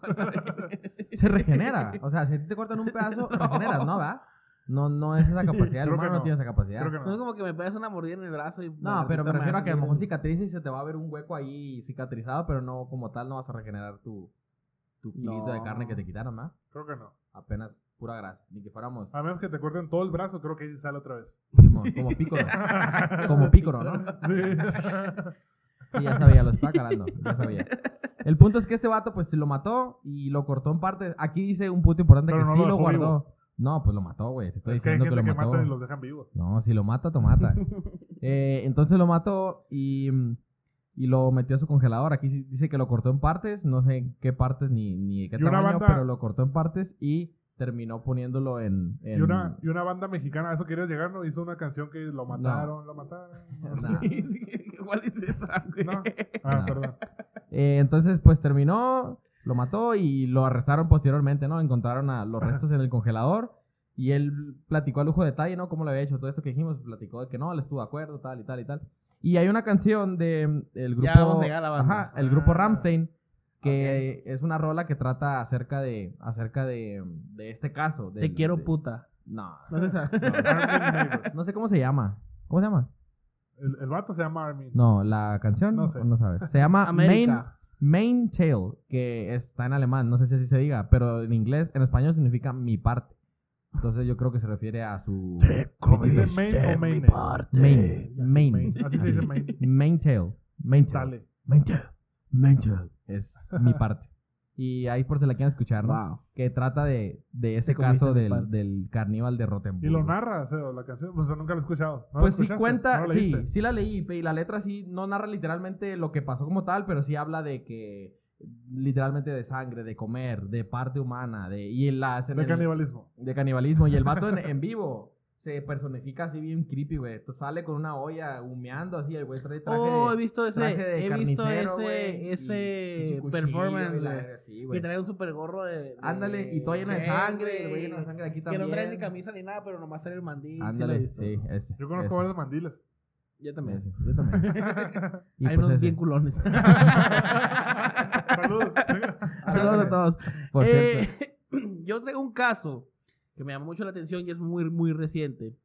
Se regenera. O sea, si a ti te cortan un pedazo, regeneras, ¿no? ¿Va? No, no es esa capacidad. El Creo que humano no. no. tiene esa capacidad. Creo que No es como que me pegas una mordida en el brazo y... No, pero me refiero a que a lo va mejor cicatriza y se te va a ver un hueco ahí cicatrizado, pero no como tal no vas a regenerar tu, tu kilito de carne que te quitaron, ¿no? Creo que no. Apenas pura grasa. Ni que fuéramos A menos que te corten todo el brazo, creo que ahí sale otra vez. Simón, como pícoro. como pícoro, ¿no? Sí. Sí, ya sabía, lo estaba calando. Ya sabía. El punto es que este vato, pues, lo mató y lo cortó en partes. Aquí dice un punto importante Pero que no sí lo guardó. vivo. No, pues lo mató, güey. Te estoy es que hay diciendo gente que lo mató. matan y los dejan vivos. No, si lo mata, te mata. Eh, entonces lo mató y, y lo metió a su congelador. Aquí dice que lo cortó en partes. No sé en qué partes ni, ni qué tamaño, banda- pero lo cortó en partes y terminó poniéndolo en... en- Y una, y una banda mexicana, ¿a eso querías llegar? ¿No? Hizo una canción que lo mataron, lo mataron. ¿Cuál es esa, güey? No. Ah, No. perdón. Eh, entonces, pues terminó, lo mató y lo arrestaron posteriormente, ¿no? Encontraron a los restos en el congelador y él platicó a lujo de detalle, ¿no? Cómo le había hecho todo esto que dijimos, platicó de que no, él estuvo de acuerdo, tal y tal y tal. Y hay una canción de mm, el grupo... Ya vamos a llegar a la banda. Ajá, el grupo Ah. Ramstein, que es una rola que trata acerca de, acerca de, de este caso. Te quiero de- puta. No, No es esa. Armin Neighbors. no sé cómo se llama. ¿Cómo se llama? El, el vato se llama Armin. No, la canción No sé. no sabes. Se llama Main. Main Tail, que está en alemán, no sé si así se diga, pero en inglés, en español significa mi parte. Entonces yo creo que se refiere a su ¿Dice main o main? main, Ya sé, main, Así se dice main. main tail, main tail, Dale. main tail, main tail. Es mi parte. Y ahí por si la quieren escuchar, ¿no? Wow. Que trata de, de ese Te caso mi del, parte. del carníval de Rottenburg. Y lo narra, o sea, la canción. Pues nunca lo he escuchado. ¿No la Pues sí escuchaste? cuenta, ¿No la sí, sí la leí, y la letra sí no narra literalmente lo que pasó como tal, pero sí habla de que literalmente de sangre, de comer, de parte humana, de y la en De el- canibalismo. de canibalismo y el vato en, en vivo se personifica así bien creepy, güey. Sale con una olla humeando así, el güey trae traje Oh, he de, visto ese, traje de he visto carnicero, ese, güey, y- ese performance y la sí, trae un super gorro de, de- Ándale, y todo lleno de sangre, el güey güey. lleno de sangre aquí Que también. no trae ni camisa ni nada, pero nomás trae el mandil. sí lo he Ándale, visto. sí, ese. Yo conozco ese, varios mandiles. Yo también. Yo también. Y Hay pues unos ese. bien culones. Saludos. Saludos a todos. Por Eh, cierto. yo traigo un caso que me llamó mucho la atención y es muy, muy reciente.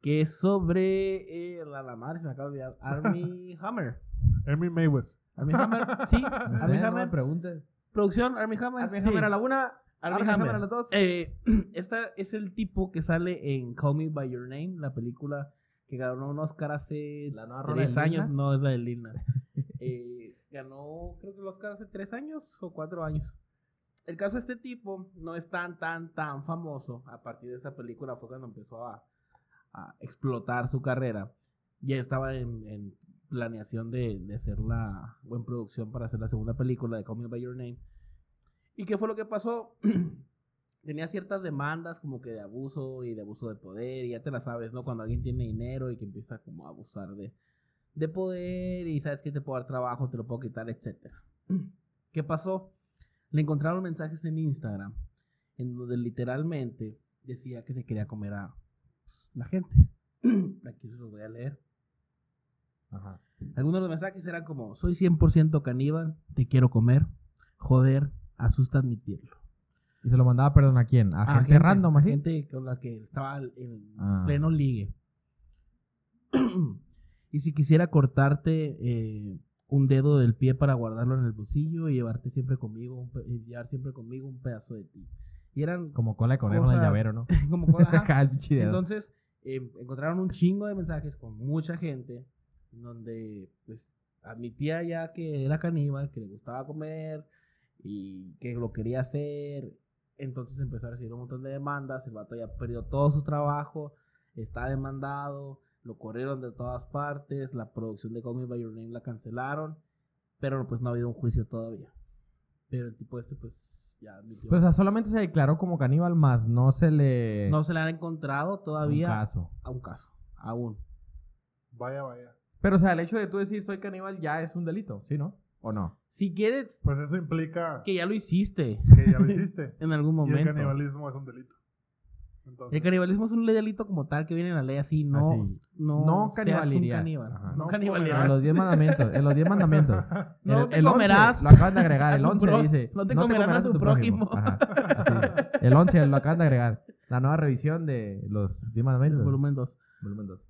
Que es sobre. eh, la, la madre se me acaba de olvidar. Army Hammer. Armin Maywes. Army Hammer, sí. No Army sé, no Hammer. preguntes. Producción, Army Hammer. Sí. Hammer a la una, Hammer. Hammer a las dos. Eh, esta es el tipo que sale en Call Me By Your Name, la película que ganó un Oscar hace La nueva rola tres años. No, es la de Lil Nas. Eh, ganó, creo que el Oscar hace tres años o cuatro años. El caso de este tipo no es tan, tan, tan famoso. A partir de esta película fue cuando empezó a, a explotar su carrera. Ya estaba en, en planeación de, de hacer la, en producción para hacer la segunda película de Call Me By Your Name. ¿Y qué fue lo que pasó? Tenía ciertas demandas como que de abuso y de abuso de poder, y ya te la sabes, ¿no? Cuando alguien tiene dinero y que empieza como a abusar de, de poder y sabes que te puedo dar trabajo, te lo puedo quitar, etc. ¿Qué pasó? Le encontraron mensajes en Instagram en donde literalmente decía que se quería comer a la gente. Aquí se los voy a leer. Ajá. Algunos de los mensajes eran como, soy 100% caníbal, te quiero comer, joder, asusta admitirlo. Y se lo mandaba, perdón, ¿a quién? A, gente, random, a gente con la que estaba en Ah. pleno ligue. y si quisiera cortarte eh, un dedo del pie para guardarlo en el bolsillo y llevarte siempre conmigo, un y llevar siempre conmigo un pedazo de ti. Y eran Como cola de conejo en el llavero, ¿no? como dedo. Entonces, eh, encontraron un chingo de mensajes con mucha gente donde pues admitía ya que era caníbal, que le gustaba comer y que lo quería hacer. Entonces empezó a recibir un montón de demandas, el vato ya perdió todo su trabajo, está demandado, lo corrieron de todas partes, la producción de Call Me By Your Name la cancelaron, pero pues no ha habido un juicio todavía. Pero el tipo este pues ya admitió. Pues o sea, solamente se declaró como caníbal, más no se le... no se le han encontrado un todavía caso. a un caso, aún. Vaya, vaya. Pero o sea, el hecho de tú decir soy caníbal ya es un delito, ¿sí, no? ¿O no? Si quieres Pues eso implica que ya lo hiciste que ya lo hiciste. en algún y el momento. canibalismo es un delito. Entonces, El canibalismo es un delito como tal que viene en la ley así, no, Así. no, No seas un canibalirías. caníbal. No No En canibalirías. los 10 mandamientos, en los 10 mandamientos. No El- te el 11 comerás Lo acaban de agregar, a el tu 11 pro- dice. no te comerás a tu prójimo". Ajá, así. El 11 lo acaban de agregar. La nueva revisión de los 10 mandamientos. Volumen 2. Volumen 2.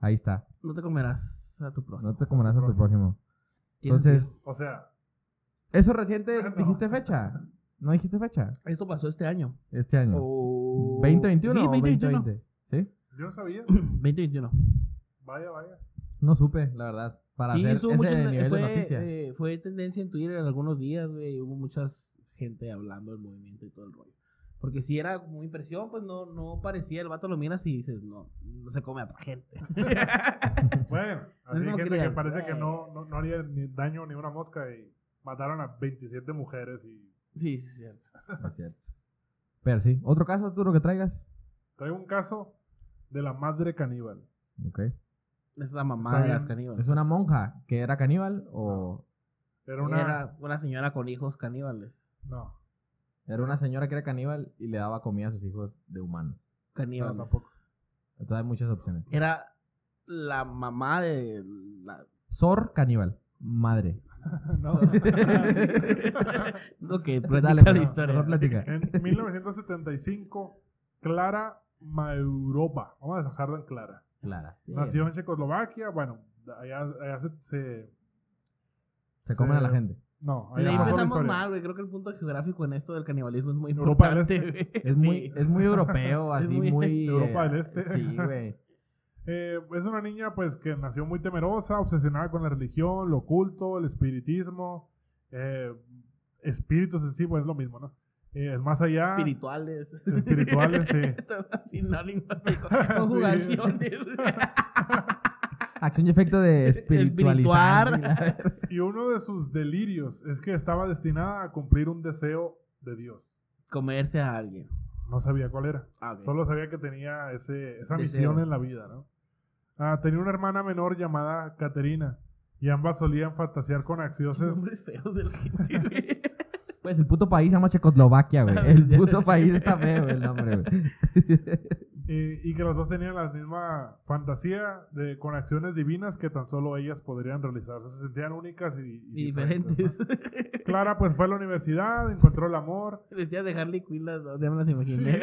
Ahí está. No te comerás a tu prójimo. No te comerás a tu prójimo. Entonces, o sea, ¿eso reciente No. dijiste fecha? ¿No dijiste fecha? Esto pasó este año. Este año. O... ¿2021 Sí, o 2021. 2020? ¿Sí? yo no sabía. 2021. Vaya, vaya. No supe, la verdad. Para Sí, hacer ese mucho nivel fue, de noticia. eh, fue tendencia en Twitter en algunos días, güey. Hubo muchas gente hablando del movimiento y todo el rollo. Porque si era como impresión, pues no, no parecía. El vato lo miras y dices, no, no se come a otra gente. Bueno, así como gente que parece que no, no, no haría ni daño ni una mosca y mataron a 27 mujeres y sí, sí, es cierto. Es cierto. Pero sí. ¿Otro caso, Arturo, que traigas? traigo un caso de la madre caníbal. Ok. Es la mamá de las caníbales. ¿Es una monja que era caníbal o Era una... Era una señora con hijos caníbales. No, era una señora que era caníbal y le daba comida a sus hijos de humanos? Caníbales. No, tampoco. Entonces hay muchas opciones. Era la mamá de la... Sor caníbal. Madre. no. ok, Dale, platica la historia. mejor platica. En 1975, Clara Maurova, vamos a dejarlo en Clara, Clara. Sí, Nació en Checoslovaquia, bueno, allá, allá se, se, Se comen a la gente. No, ahí empezamos mal, güey. Creo que el punto geográfico en esto del canibalismo es muy Europa del importante, Este. Es muy, Sí. es muy europeo, Es así muy- muy. Europa eh, del Este. Sí, güey. Eh, es una niña pues que nació muy temerosa, obsesionada con la religión, lo oculto, el espiritismo, eh, espíritus en sí, pues es lo mismo, ¿no? Eh, el más allá, Espirituales. espirituales, sí. Sinónimo de Sí. conjugaciones. Acción y efecto de espiritualizar. Y uno de sus delirios es que estaba destinada a cumplir un deseo de Dios. Comerse a alguien. No sabía cuál era. Ah. Solo sabía que tenía ese, esa Deseo. misión en la vida, ¿no? Ah, tenía una hermana menor llamada Caterina. Y ambas solían fantasear con Los anxiosas nombres feos de la gente, güey. Pues el puto país se llama Checoslovaquia, güey. El puto país está feo el nombre, güey. Y que los dos tenían la misma fantasía de, con acciones divinas que tan solo ellas podrían realizar. Se sentían únicas y, y Y diferentes. ¿no? Clara pues fue a la universidad, encontró el amor. Vestidas de Harley Quinn, las dos, ya me las imaginé.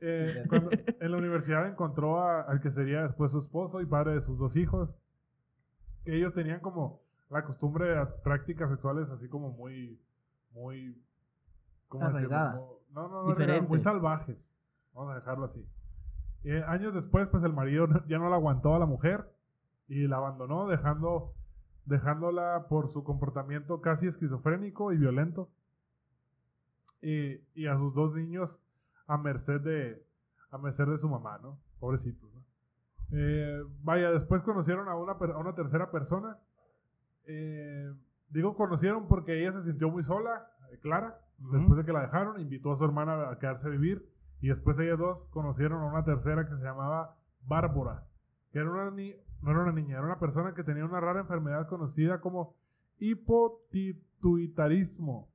Eh, cuando- en la universidad encontró a- al que sería después su esposo y padre de sus dos hijos. Que ellos tenían como la costumbre de prácticas sexuales así como muy, muy... Como- No, no, no, arraigadas, Diferentes. muy salvajes. Vamos a dejarlo así. Eh, años después, pues el marido ya no la aguantó a la mujer y la abandonó, dejando, dejándola por su comportamiento casi esquizofrénico y violento. Y, y a sus dos niños a merced de, a merced de su mamá, ¿no? Pobrecitos, ¿no? Eh, vaya, después conocieron a una, a una tercera persona. Eh, digo conocieron porque ella se sintió muy sola, eh, Clara, después de que la dejaron, invitó a su hermana a quedarse a vivir y después ellas dos conocieron a una tercera que se llamaba Bárbara, que era una ni- no era una niña, era una persona que tenía una rara enfermedad conocida como hipotituitarismo,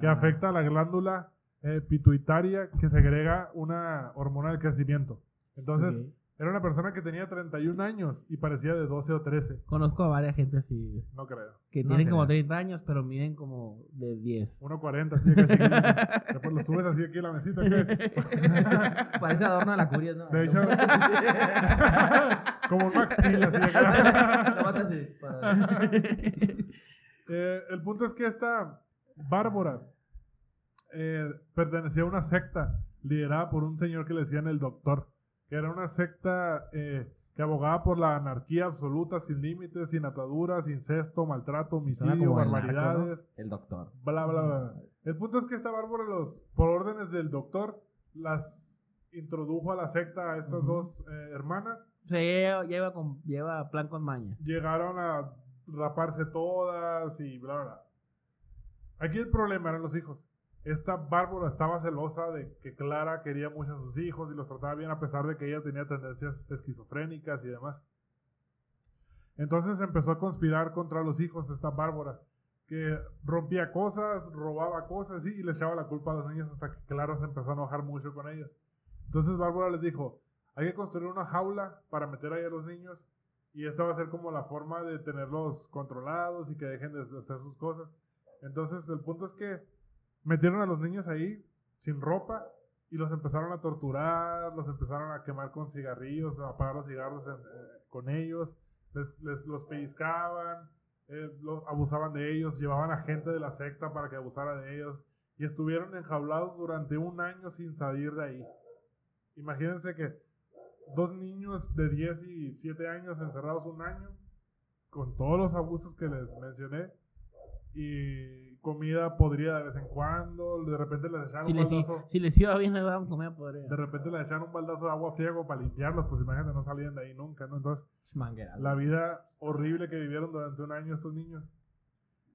que Ah. afecta a la glándula eh, pituitaria que segrega una hormona del crecimiento. Entonces, Ok. era una persona que tenía 31 años y parecía de 12 o 13, Conozco a varias gente así, no creo. que No tienen como creo. 30 años, pero miden como de 10. 1.40, así acá chiquito. Después lo subes así aquí en la mesita. Parece adorno de la curia, ¿no? De hecho, como un Max Steel, así acá. Eh, el punto es que esta Bárbara eh, pertenecía a una secta liderada por un señor que le decían el doctor, que era una secta eh, que abogaba por la anarquía absoluta, sin límites, sin ataduras, incesto, maltrato, homicidio, como el narco, barbaridades, ¿no? El doctor. bla, bla, bla. El punto es que esta Bárbara, los, por órdenes del doctor, las introdujo a la secta a estas dos eh, hermanas O sea, lleva, con, lleva plan con maña. llegaron a raparse todas y bla, bla, bla. Aquí el problema eran los hijos. Esta Bárbara estaba celosa de que Clara quería mucho a sus hijos y los trataba bien a pesar de que ella tenía tendencias esquizofrénicas y demás. Entonces empezó a conspirar contra los hijos esta Bárbara, que rompía cosas, robaba cosas ¿sí? y le echaba la culpa a los niños hasta que Clara se empezó a enojar mucho con ellos. Entonces Bárbara les dijo, hay que construir una jaula para meter ahí a los niños y esta va a ser como la forma de tenerlos controlados y que dejen de hacer sus cosas. Entonces el punto es que metieron a los niños ahí sin ropa y los empezaron a torturar, los empezaron a quemar con cigarrillos, a apagar los cigarros eh, con ellos, les, les- los pellizcaban, eh, abusaban de ellos, llevaban a gente de la secta para que abusara de ellos y estuvieron enjaulados durante un año sin salir de ahí. Imagínense que dos niños de 10 y 7 años encerrados un año, con todos los abusos que les mencioné, y comida podrida de vez en cuando, de repente les echaron Si un les, baldazo, si les iba bien, le daban comida podrida. de repente les echaron un baldazo de agua friego para limpiarlos, pues imagínate, no salían de ahí nunca, ¿no? Entonces, Manguera. la vida horrible que vivieron durante un año estos niños.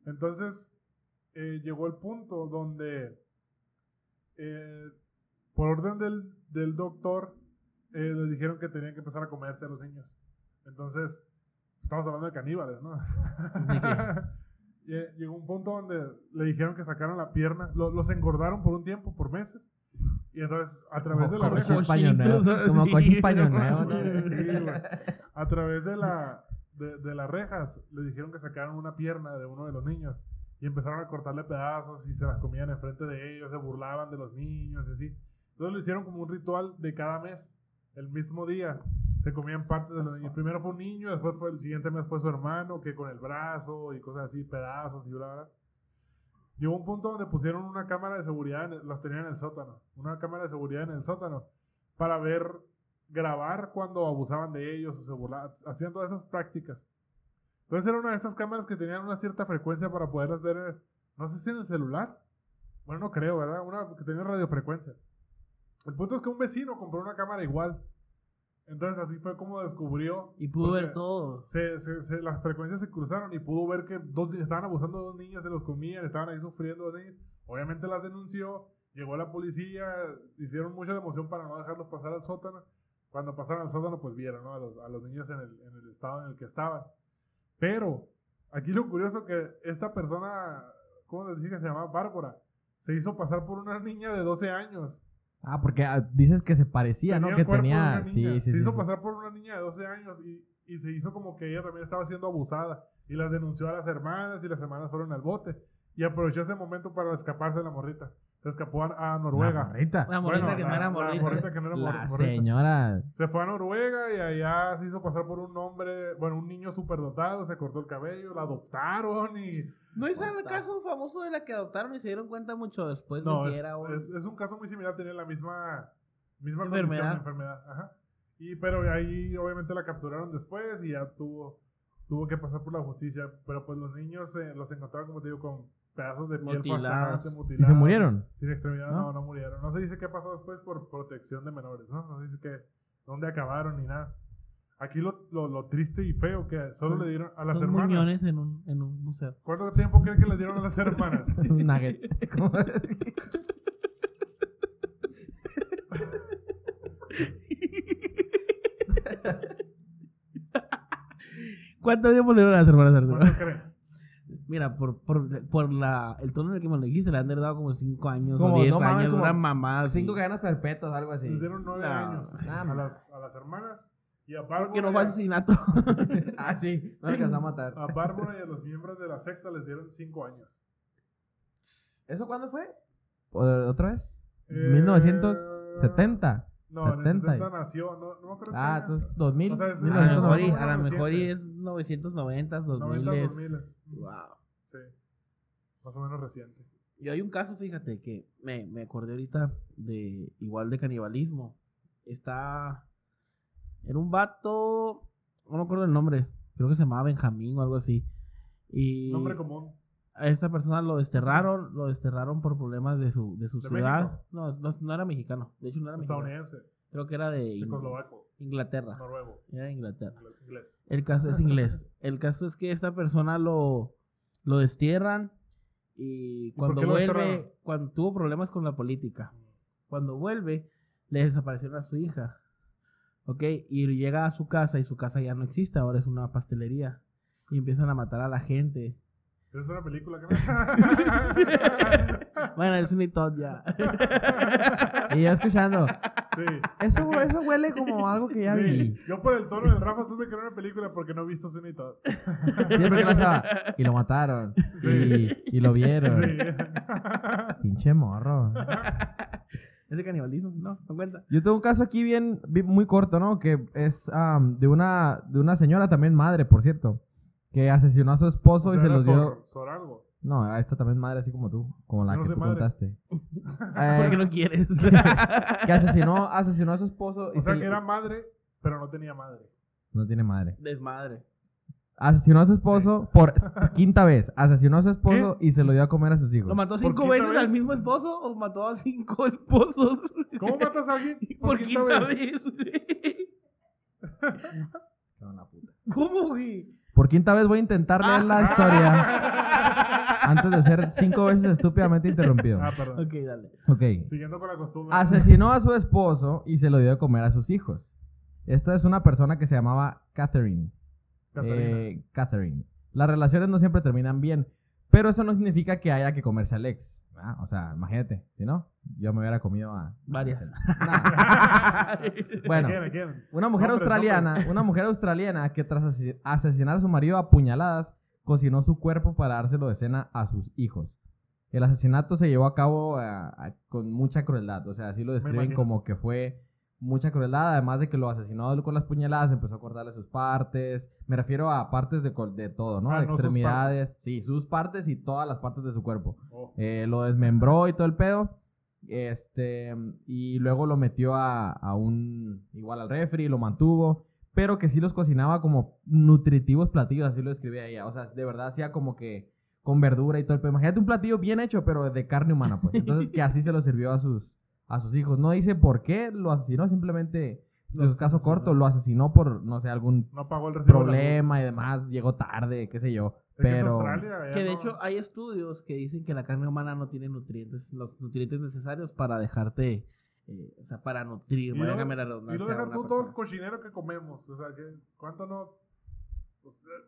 Entonces, eh, llegó el punto donde, eh, por orden del, del doctor, eh, les dijeron que tenían que empezar a comerse a los niños. Entonces, estamos hablando de caníbales, ¿no? Lle- Llegó un punto donde le dijeron que sacaran la pierna, lo- los engordaron por un tiempo, por meses. Y entonces, a través de la Como reja, coche paño nuevo. Cochitos, Como sí, coche no. Sí. A través de la de, de las rejas le dijeron que sacaran una pierna de uno de los niños y empezaron a cortarle pedazos y se las comían enfrente de ellos, se burlaban de los niños y así. Entonces lo hicieron como un ritual de cada mes. el mismo día se comían partes de los niños. Primero fue un niño, después fue el siguiente mes fue su hermano, que con el brazo y cosas así, pedazos y bla, bla. Llegó un punto donde pusieron una cámara de seguridad, en el- los tenían en el sótano, una cámara de seguridad en el sótano, para ver, grabar cuando abusaban de ellos o se burlaban, hacían todas esas prácticas. Entonces era una de estas cámaras que tenían una cierta frecuencia para poderlas ver, no sé si en el celular, bueno, no creo, ¿verdad? Una que tenía radiofrecuencia. El punto es que un vecino compró una cámara igual. Entonces así fue como descubrió. Y pudo ver todo. Se, se- se- las frecuencias se cruzaron y pudo ver que dos, estaban abusando de dos niñas, se los comían, estaban ahí sufriendo niños. Obviamente las denunció, llegó la policía, hicieron mucha emoción para no dejarlos pasar al sótano. Cuando pasaron al sótano, pues vieron ¿no? a, los, a los niños en el, en el estado en el que estaban. Pero aquí lo curioso que esta persona, ¿cómo les dije que se llamaba? Bárbara, se hizo pasar por una niña de 12 años. Ah, porque ah, dices que se parecía, ¿no? Que tenía. Sí, sí, se sí. hizo sí. pasar por una niña de 12 años y, y se hizo como que ella también estaba siendo abusada. Y las denunció a las hermanas y las hermanas fueron al bote. Y aprovechó ese momento para escaparse de la morrita. Se escapó a, a La Noruega. morrita. La morrita Bueno, que no era la morrita. morrita que no era mor- La morrita. señora. Se fue a Noruega y allá se hizo pasar por un hombre, bueno, un niño superdotado, se cortó el cabello, la adoptaron y... ¿No es el caso famoso de la que adoptaron y se dieron cuenta mucho después No, de que es, era un... es, es un caso muy similar, tenía la misma, misma Enfermedad. condición, enfermedad. Ajá. Y, pero ahí obviamente la capturaron después y ya tuvo, tuvo que pasar por la justicia. Pero pues los niños eh, los encontraron, como te digo, con pedazos de piel Mutilados. bastante ¿Y mutilados. se murieron? Sin extremidad, ¿No? no, no murieron. No se dice qué pasó después por protección de menores, ¿no? No se dice que dónde acabaron ni nada. Aquí lo, lo, lo triste y feo que solo Son- le dieron a las Son hermanas. muñones en un, en un museo. ¿Cuánto tiempo creen que les dieron a las hermanas? Un nugget. ¿Cuánto tiempo le dieron a las hermanas Arturo? ¿Cuánto creen? Mira, por, por, por la, el tono en el que me lo dijiste, le han dado como 5 años Como, o 10 no años, una mamada. Cinco así. cadenas perpetuas, algo así. Les dieron nueve No, años a las, a las hermanas y a Bárbara, Porque no fue asesinato. ah, sí. No le alcanzó a matar. a Bárbara y a los miembros de la secta les dieron cinco años. ¿Eso cuándo fue? ¿O- ¿Otra vez? Eh, 1970. No, en el 70. 70 nació, no, no me acuerdo. Ah, entonces 2000. O sea, es- a lo mejor, y, 1990. a lo mejor y es 990, 2000. 90, es- 2000. Wow. Sí, más o menos reciente. Yo hay un caso, fíjate, que me, me acordé ahorita de igual de canibalismo. Está. Era un vato. No me acuerdo el nombre. Creo que se llamaba Benjamín o algo así. Y Nombre común. a esta persona lo desterraron. Lo desterraron por problemas de su, de su ¿De ciudad. No, no, no era mexicano. De hecho, no era mexicano. Estadounidense, Creo que era de checoslovaco, Inglaterra. noruego, Era de Inglaterra. ingl- inglés. El caso es inglés. El caso es que esta persona lo, lo destierran y cuando vuelve, cuando tuvo problemas con la política, cuando vuelve, le desaparecieron a su hija. ¿Ok? Y llega a su casa y su casa ya no existe, ahora es una pastelería. Y empiezan a matar a la gente. Es una película que Bueno, es un Todd ya. Y yo escuchando. Sí. Eso, eso huele como algo que ya Sí, vi. Yo por el tono del Rafa supe que era una película porque no he visto Sweeney Todd. Siempre que. Y lo mataron. Y, y lo vieron. Sí. Pinche morro. ¿Es de canibalismo? No, no cuenta. Yo tengo un caso aquí bien, bien- muy corto, ¿no? Que es am, de, una, de una señora también madre, por cierto. Que asesinó a su esposo O y se los dio. Sor, Sor algo. No, a esta también madre, así como tú. Como la no que tú madre. contaste. ¿Por Eh, qué no quieres? que asesinó, asesinó a su esposo y O sea se que le- era madre, pero no tenía madre. No tiene madre. Desmadre. Asesinó a su esposo por quinta vez. Asesinó a su esposo y se lo dio a comer a sus hijos. ¿Lo mató ¿Por cinco quinta veces vez? al mismo esposo o mató a cinco esposos? ¿Cómo matas a alguien Por quinta vez, güey. Cago en la puta. ¿Cómo, güey? Por quinta vez voy a intentar leer la historia antes de ser cinco veces estúpidamente interrumpido. Ah, perdón. Ok, dale. Ok. Siguiendo con la costumbre. Asesinó a su esposo y se lo dio de comer a sus hijos. Esta es una persona que se llamaba Catherine. Eh, Catherine. Las relaciones no siempre terminan bien, pero eso no significa que haya que comerse al ex. O sea, imagínate, si no, yo me hubiera comido a... Varias. Nah. bueno, una mujer australiana, una mujer australiana que tras asesinar a su marido a puñaladas, cocinó su cuerpo para dárselo de cena a sus hijos. El asesinato se llevó a cabo ah, con mucha crueldad, o sea, así lo describen como que fue mucha crueldad, además de que lo asesinó con las puñaladas, empezó a cortarle sus partes. Me refiero a partes de, todo, ¿no? Ah, de no sus extremidades. Sí, sus partes y todas las partes de su cuerpo. Oh. Eh, lo desmembró y todo el pedo. Este, y luego lo metió a, a un, igual al refri, lo mantuvo. Pero que sí los cocinaba como nutritivos platillos, así lo describía ella. O sea, de verdad hacía como que con verdura y todo el pedo. Imagínate un platillo bien hecho, pero de carne humana, pues. Entonces, que así se lo sirvió a sus, a sus hijos. No dice por qué lo asesinó, simplemente, en Los su caso asesinó. corto, lo asesinó por, no sé, algún No pagó el problema y demás. Llegó tarde, qué sé yo. Que Pero... Australia, allá Que de no- hecho hay estudios que dicen que la carne humana no tiene nutrientes, los nutrientes necesarios para dejarte, eh, o sea, para nutrir, Y válgame lo, la redundancia. y lo a deja tú todo el cochinero que comemos. O sea, que ¿cuánto no? Pues, eh,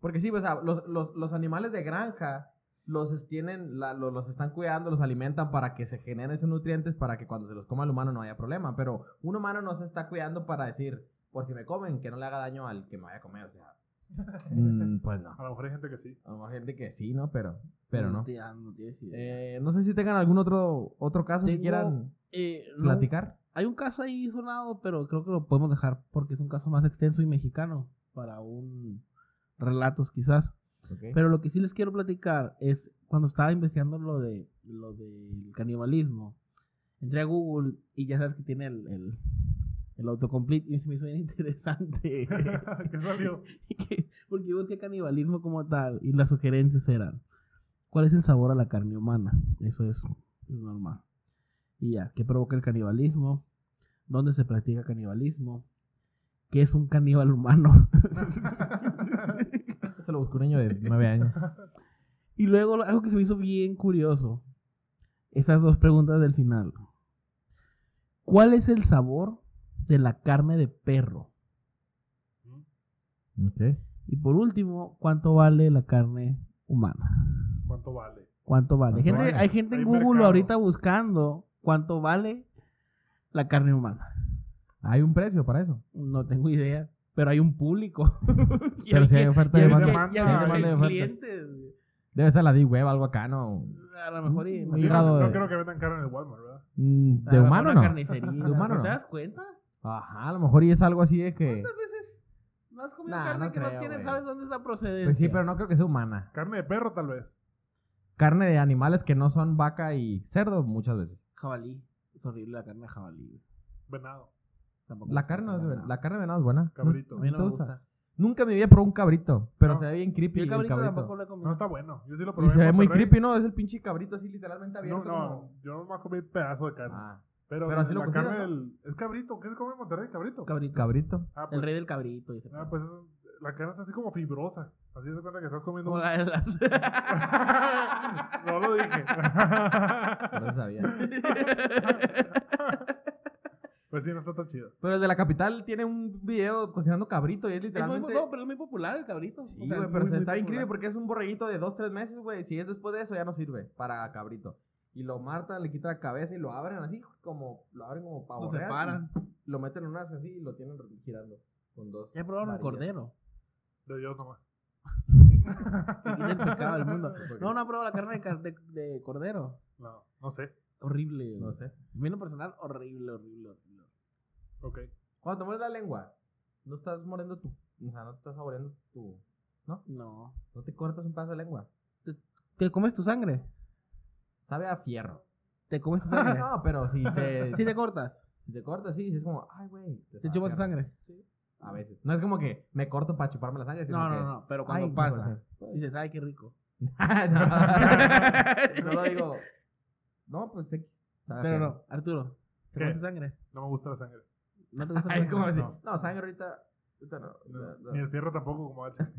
Porque sí, pues, o sea, los, los, los animales de granja los tienen, la- lo- los están cuidando, los alimentan para que se generen esos nutrientes para que cuando se los coma el humano no haya problema. Pero un humano no se está cuidando para decir, por si me comen, que no le haga daño al que me vaya a comer. O sea, mm, pues no. a lo mejor hay gente que sí. A lo mejor hay gente que sí, ¿no? Pero, pero no. no tienes idea. Eh, no sé si tengan algún otro, otro caso que quieran Eh, no, platicar. hay un caso ahí sonado, pero creo que lo podemos dejar porque es un caso más extenso y mexicano para un relatos quizás. Ok. Pero lo que sí les quiero platicar es cuando estaba investigando lo de lo del canibalismo. Entré a Google y ya sabes que tiene el, el, el autocomplete y se me hizo bien interesante. ¿Qué salió? Que- Porque yo busqué canibalismo como tal y las sugerencias eran ¿Cuál es el sabor a la carne humana? Eso es, es normal. Y ya, ¿qué provoca el canibalismo? ¿Dónde se practica canibalismo? ¿Qué es un caníbal humano? Se lo buscó un niño de nueve años. Y luego algo que se me hizo bien curioso. Esas dos preguntas del final. ¿Cuál es el sabor de la carne de perro? Y por último, ¿cuánto vale la carne humana? ¿Cuánto vale? ¿Cuánto vale? ¿Cuánto Gente, vale? Hay gente en Hay Google mercado. ahorita buscando cuánto vale la carne humana. Hay un precio para eso. No tengo idea, pero hay un público. Y Pero si hay oferta hay demanda. que- demanda, y hay hay que- demanda y oferta. clientes. Debe ser la D-Web, algo acá, ¿no? A lo mejor y- no, no de- creo que vendan carne en el Walmart, ¿verdad? Mm, A ¿De humano no? carnicería. De humano ¿No no. te das cuenta? Ajá, a lo mejor y es algo así de que... ¿Cuántas veces no has comido Nah, carne no que no creo, tienes, güey. sabes dónde es la procedencia? Pues sí, pero no creo que sea humana. Carne de perro, tal vez. Carne de animales que no son vaca y cerdo muchas veces. Jabalí. Es horrible la carne de jabalí. güey. Venado. Tampoco La me carne, es- venado. la carne de venado es buena. Cabrito. A mí no me gusta? Nunca en mi vida probé un cabrito, pero No. se ve bien creepy Yo el el cabrito, tampoco lo he comido. No está bueno. Yo sí lo probé. Y se ve muy Monterrey. creepy, ¿no? Es el pinche cabrito así literalmente No, abierto. no, como- yo no me comí pedazo de carne. Ah, pero pero así lo la carne ¿no? del... Es cabrito. ¿Qué se come en Monterrey? ¿Cabrito? Cabrito. cabrito. Ah, El rey del cabrito. Dice. ah, pues es- la carne está así como fibrosa. Así se cuenta que estás comiendo... Como un- la de las- no lo dije. No lo sabía. pues sí, no está tan chido. Pero el de la capital tiene un video cocinando cabrito y es Es muy, literalmente... no, pero es muy popular el cabrito. Sí, O sea, güey, pero muy, se muy está popular. increíble porque es un borreguito de dos, tres meses, güey. Si es después de eso, ya no sirve para cabrito. Y lo martan, le quitan la cabeza y lo abren así, como, lo abren como para Lo separan. Lo meten en un así y lo tienen girando con dos. Ya probaron el cordero. De Dios nomás. Quita el pecado del mundo. No, no probado la carne de, de, de cordero. No, no sé. Horrible. No sé. En lo personal, horrible, horrible, horrible. Ok. Cuando te mueres la lengua, no estás mordiendo tu. O sea, no te estás saboreando tu. ¿No? No. No te cortas un pedazo de lengua. ¿Te comes tu sangre? Sabe a fierro. ¿Te comes tu sangre? no, pero si te. ¿Sí te cortas? Si te cortas, sí, es como, ay, güey. ¿Te a chupas tu sangre? Sí. A veces. No es como que me corto para chuparme la sangre. sino No, no, que, no, pero cuando ay, pasa, dices, ay, qué rico. no. Solo digo, no, pues sí. sabe a Pero no, Arturo, ¿te tu sangre? No me gusta la sangre. ¿No te gusta la es como sangre? decir, no, sangre ahorita. ahorita no. No, no, no. Ni el fierro tampoco como. No, sabe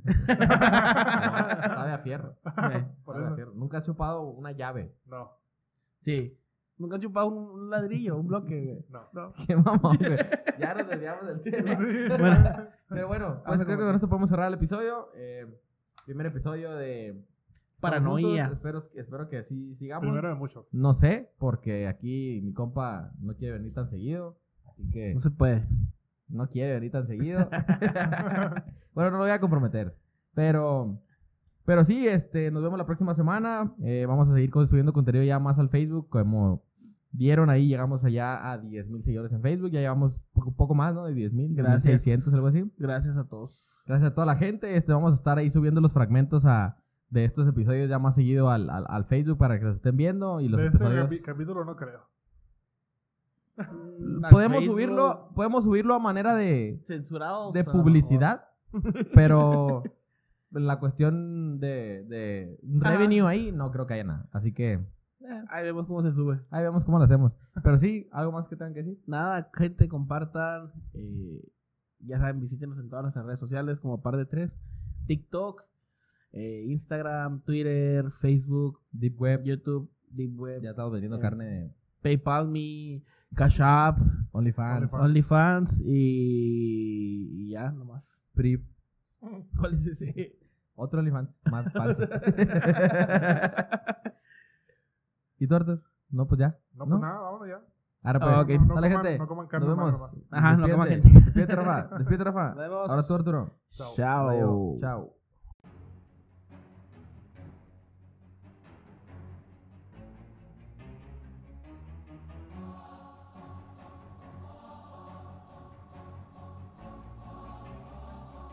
a fierro. Sí. Por sabe a fierro. Nunca has chupado una llave. No, Sí. ¿Nunca has chupado un, un ladrillo, un bloque? güey? no. No. Qué mamón, güey. Ya nos desviamos del tema. Sí. Bueno. Pero bueno, pues creo que con esto podemos cerrar el episodio. Eh, primer episodio de Paranoia. Espero, espero que así sigamos. Primero de muchos. No sé, porque aquí mi compa no quiere venir tan seguido. Así que No se puede. no quiere venir tan seguido. bueno, no lo voy a comprometer. Pero, pero sí, este, nos vemos la próxima semana. Eh, vamos a seguir subiendo contenido ya más al Facebook, como vieron ahí, llegamos allá a 10 mil seguidores en Facebook. Ya llevamos poco, poco más, ¿no? De 10 mil, Gracias. 600, algo así. Gracias a todos. Gracias a toda la gente. Este, vamos a estar ahí subiendo los fragmentos a, de estos episodios ya más seguido al, al, al Facebook para que los estén viendo. Y los de este episodios. capi- capítulo no creo. Al Podemos Facebook, subirlo, podemos subirlo a manera de, Censurado. de o sea, publicidad, pero en la cuestión de, de revenue ahí no creo que haya nada. Así que eh. Ahí vemos cómo se sube. ahí vemos cómo lo hacemos. Pero sí, algo más que tengan que decir. Nada, gente, compartan. eh, ya saben, visítenos en todas nuestras redes sociales como par de tres. TikTok, eh, Instagram, Twitter, Facebook, Deep Web, YouTube, Deep Web, ya estamos vendiendo Eh, carne de PayPal Me, Cash App, OnlyFans, OnlyFans. Y, y ya, nomás. Prip, ¿Cuál es ese? otro OnlyFans, más falso. ¿Y tú, Arthur? No, pues ya. No, pues nada, vámonos ya. Ahora pues, ok. No, no dale, coman- gente. no coman carne Nos vemos. Ajá, no coman gente. Despídete, Rafa. Despídete, Rafa. Nos vemos. Ahora tú, Arturo. Chao. Chao. Chao.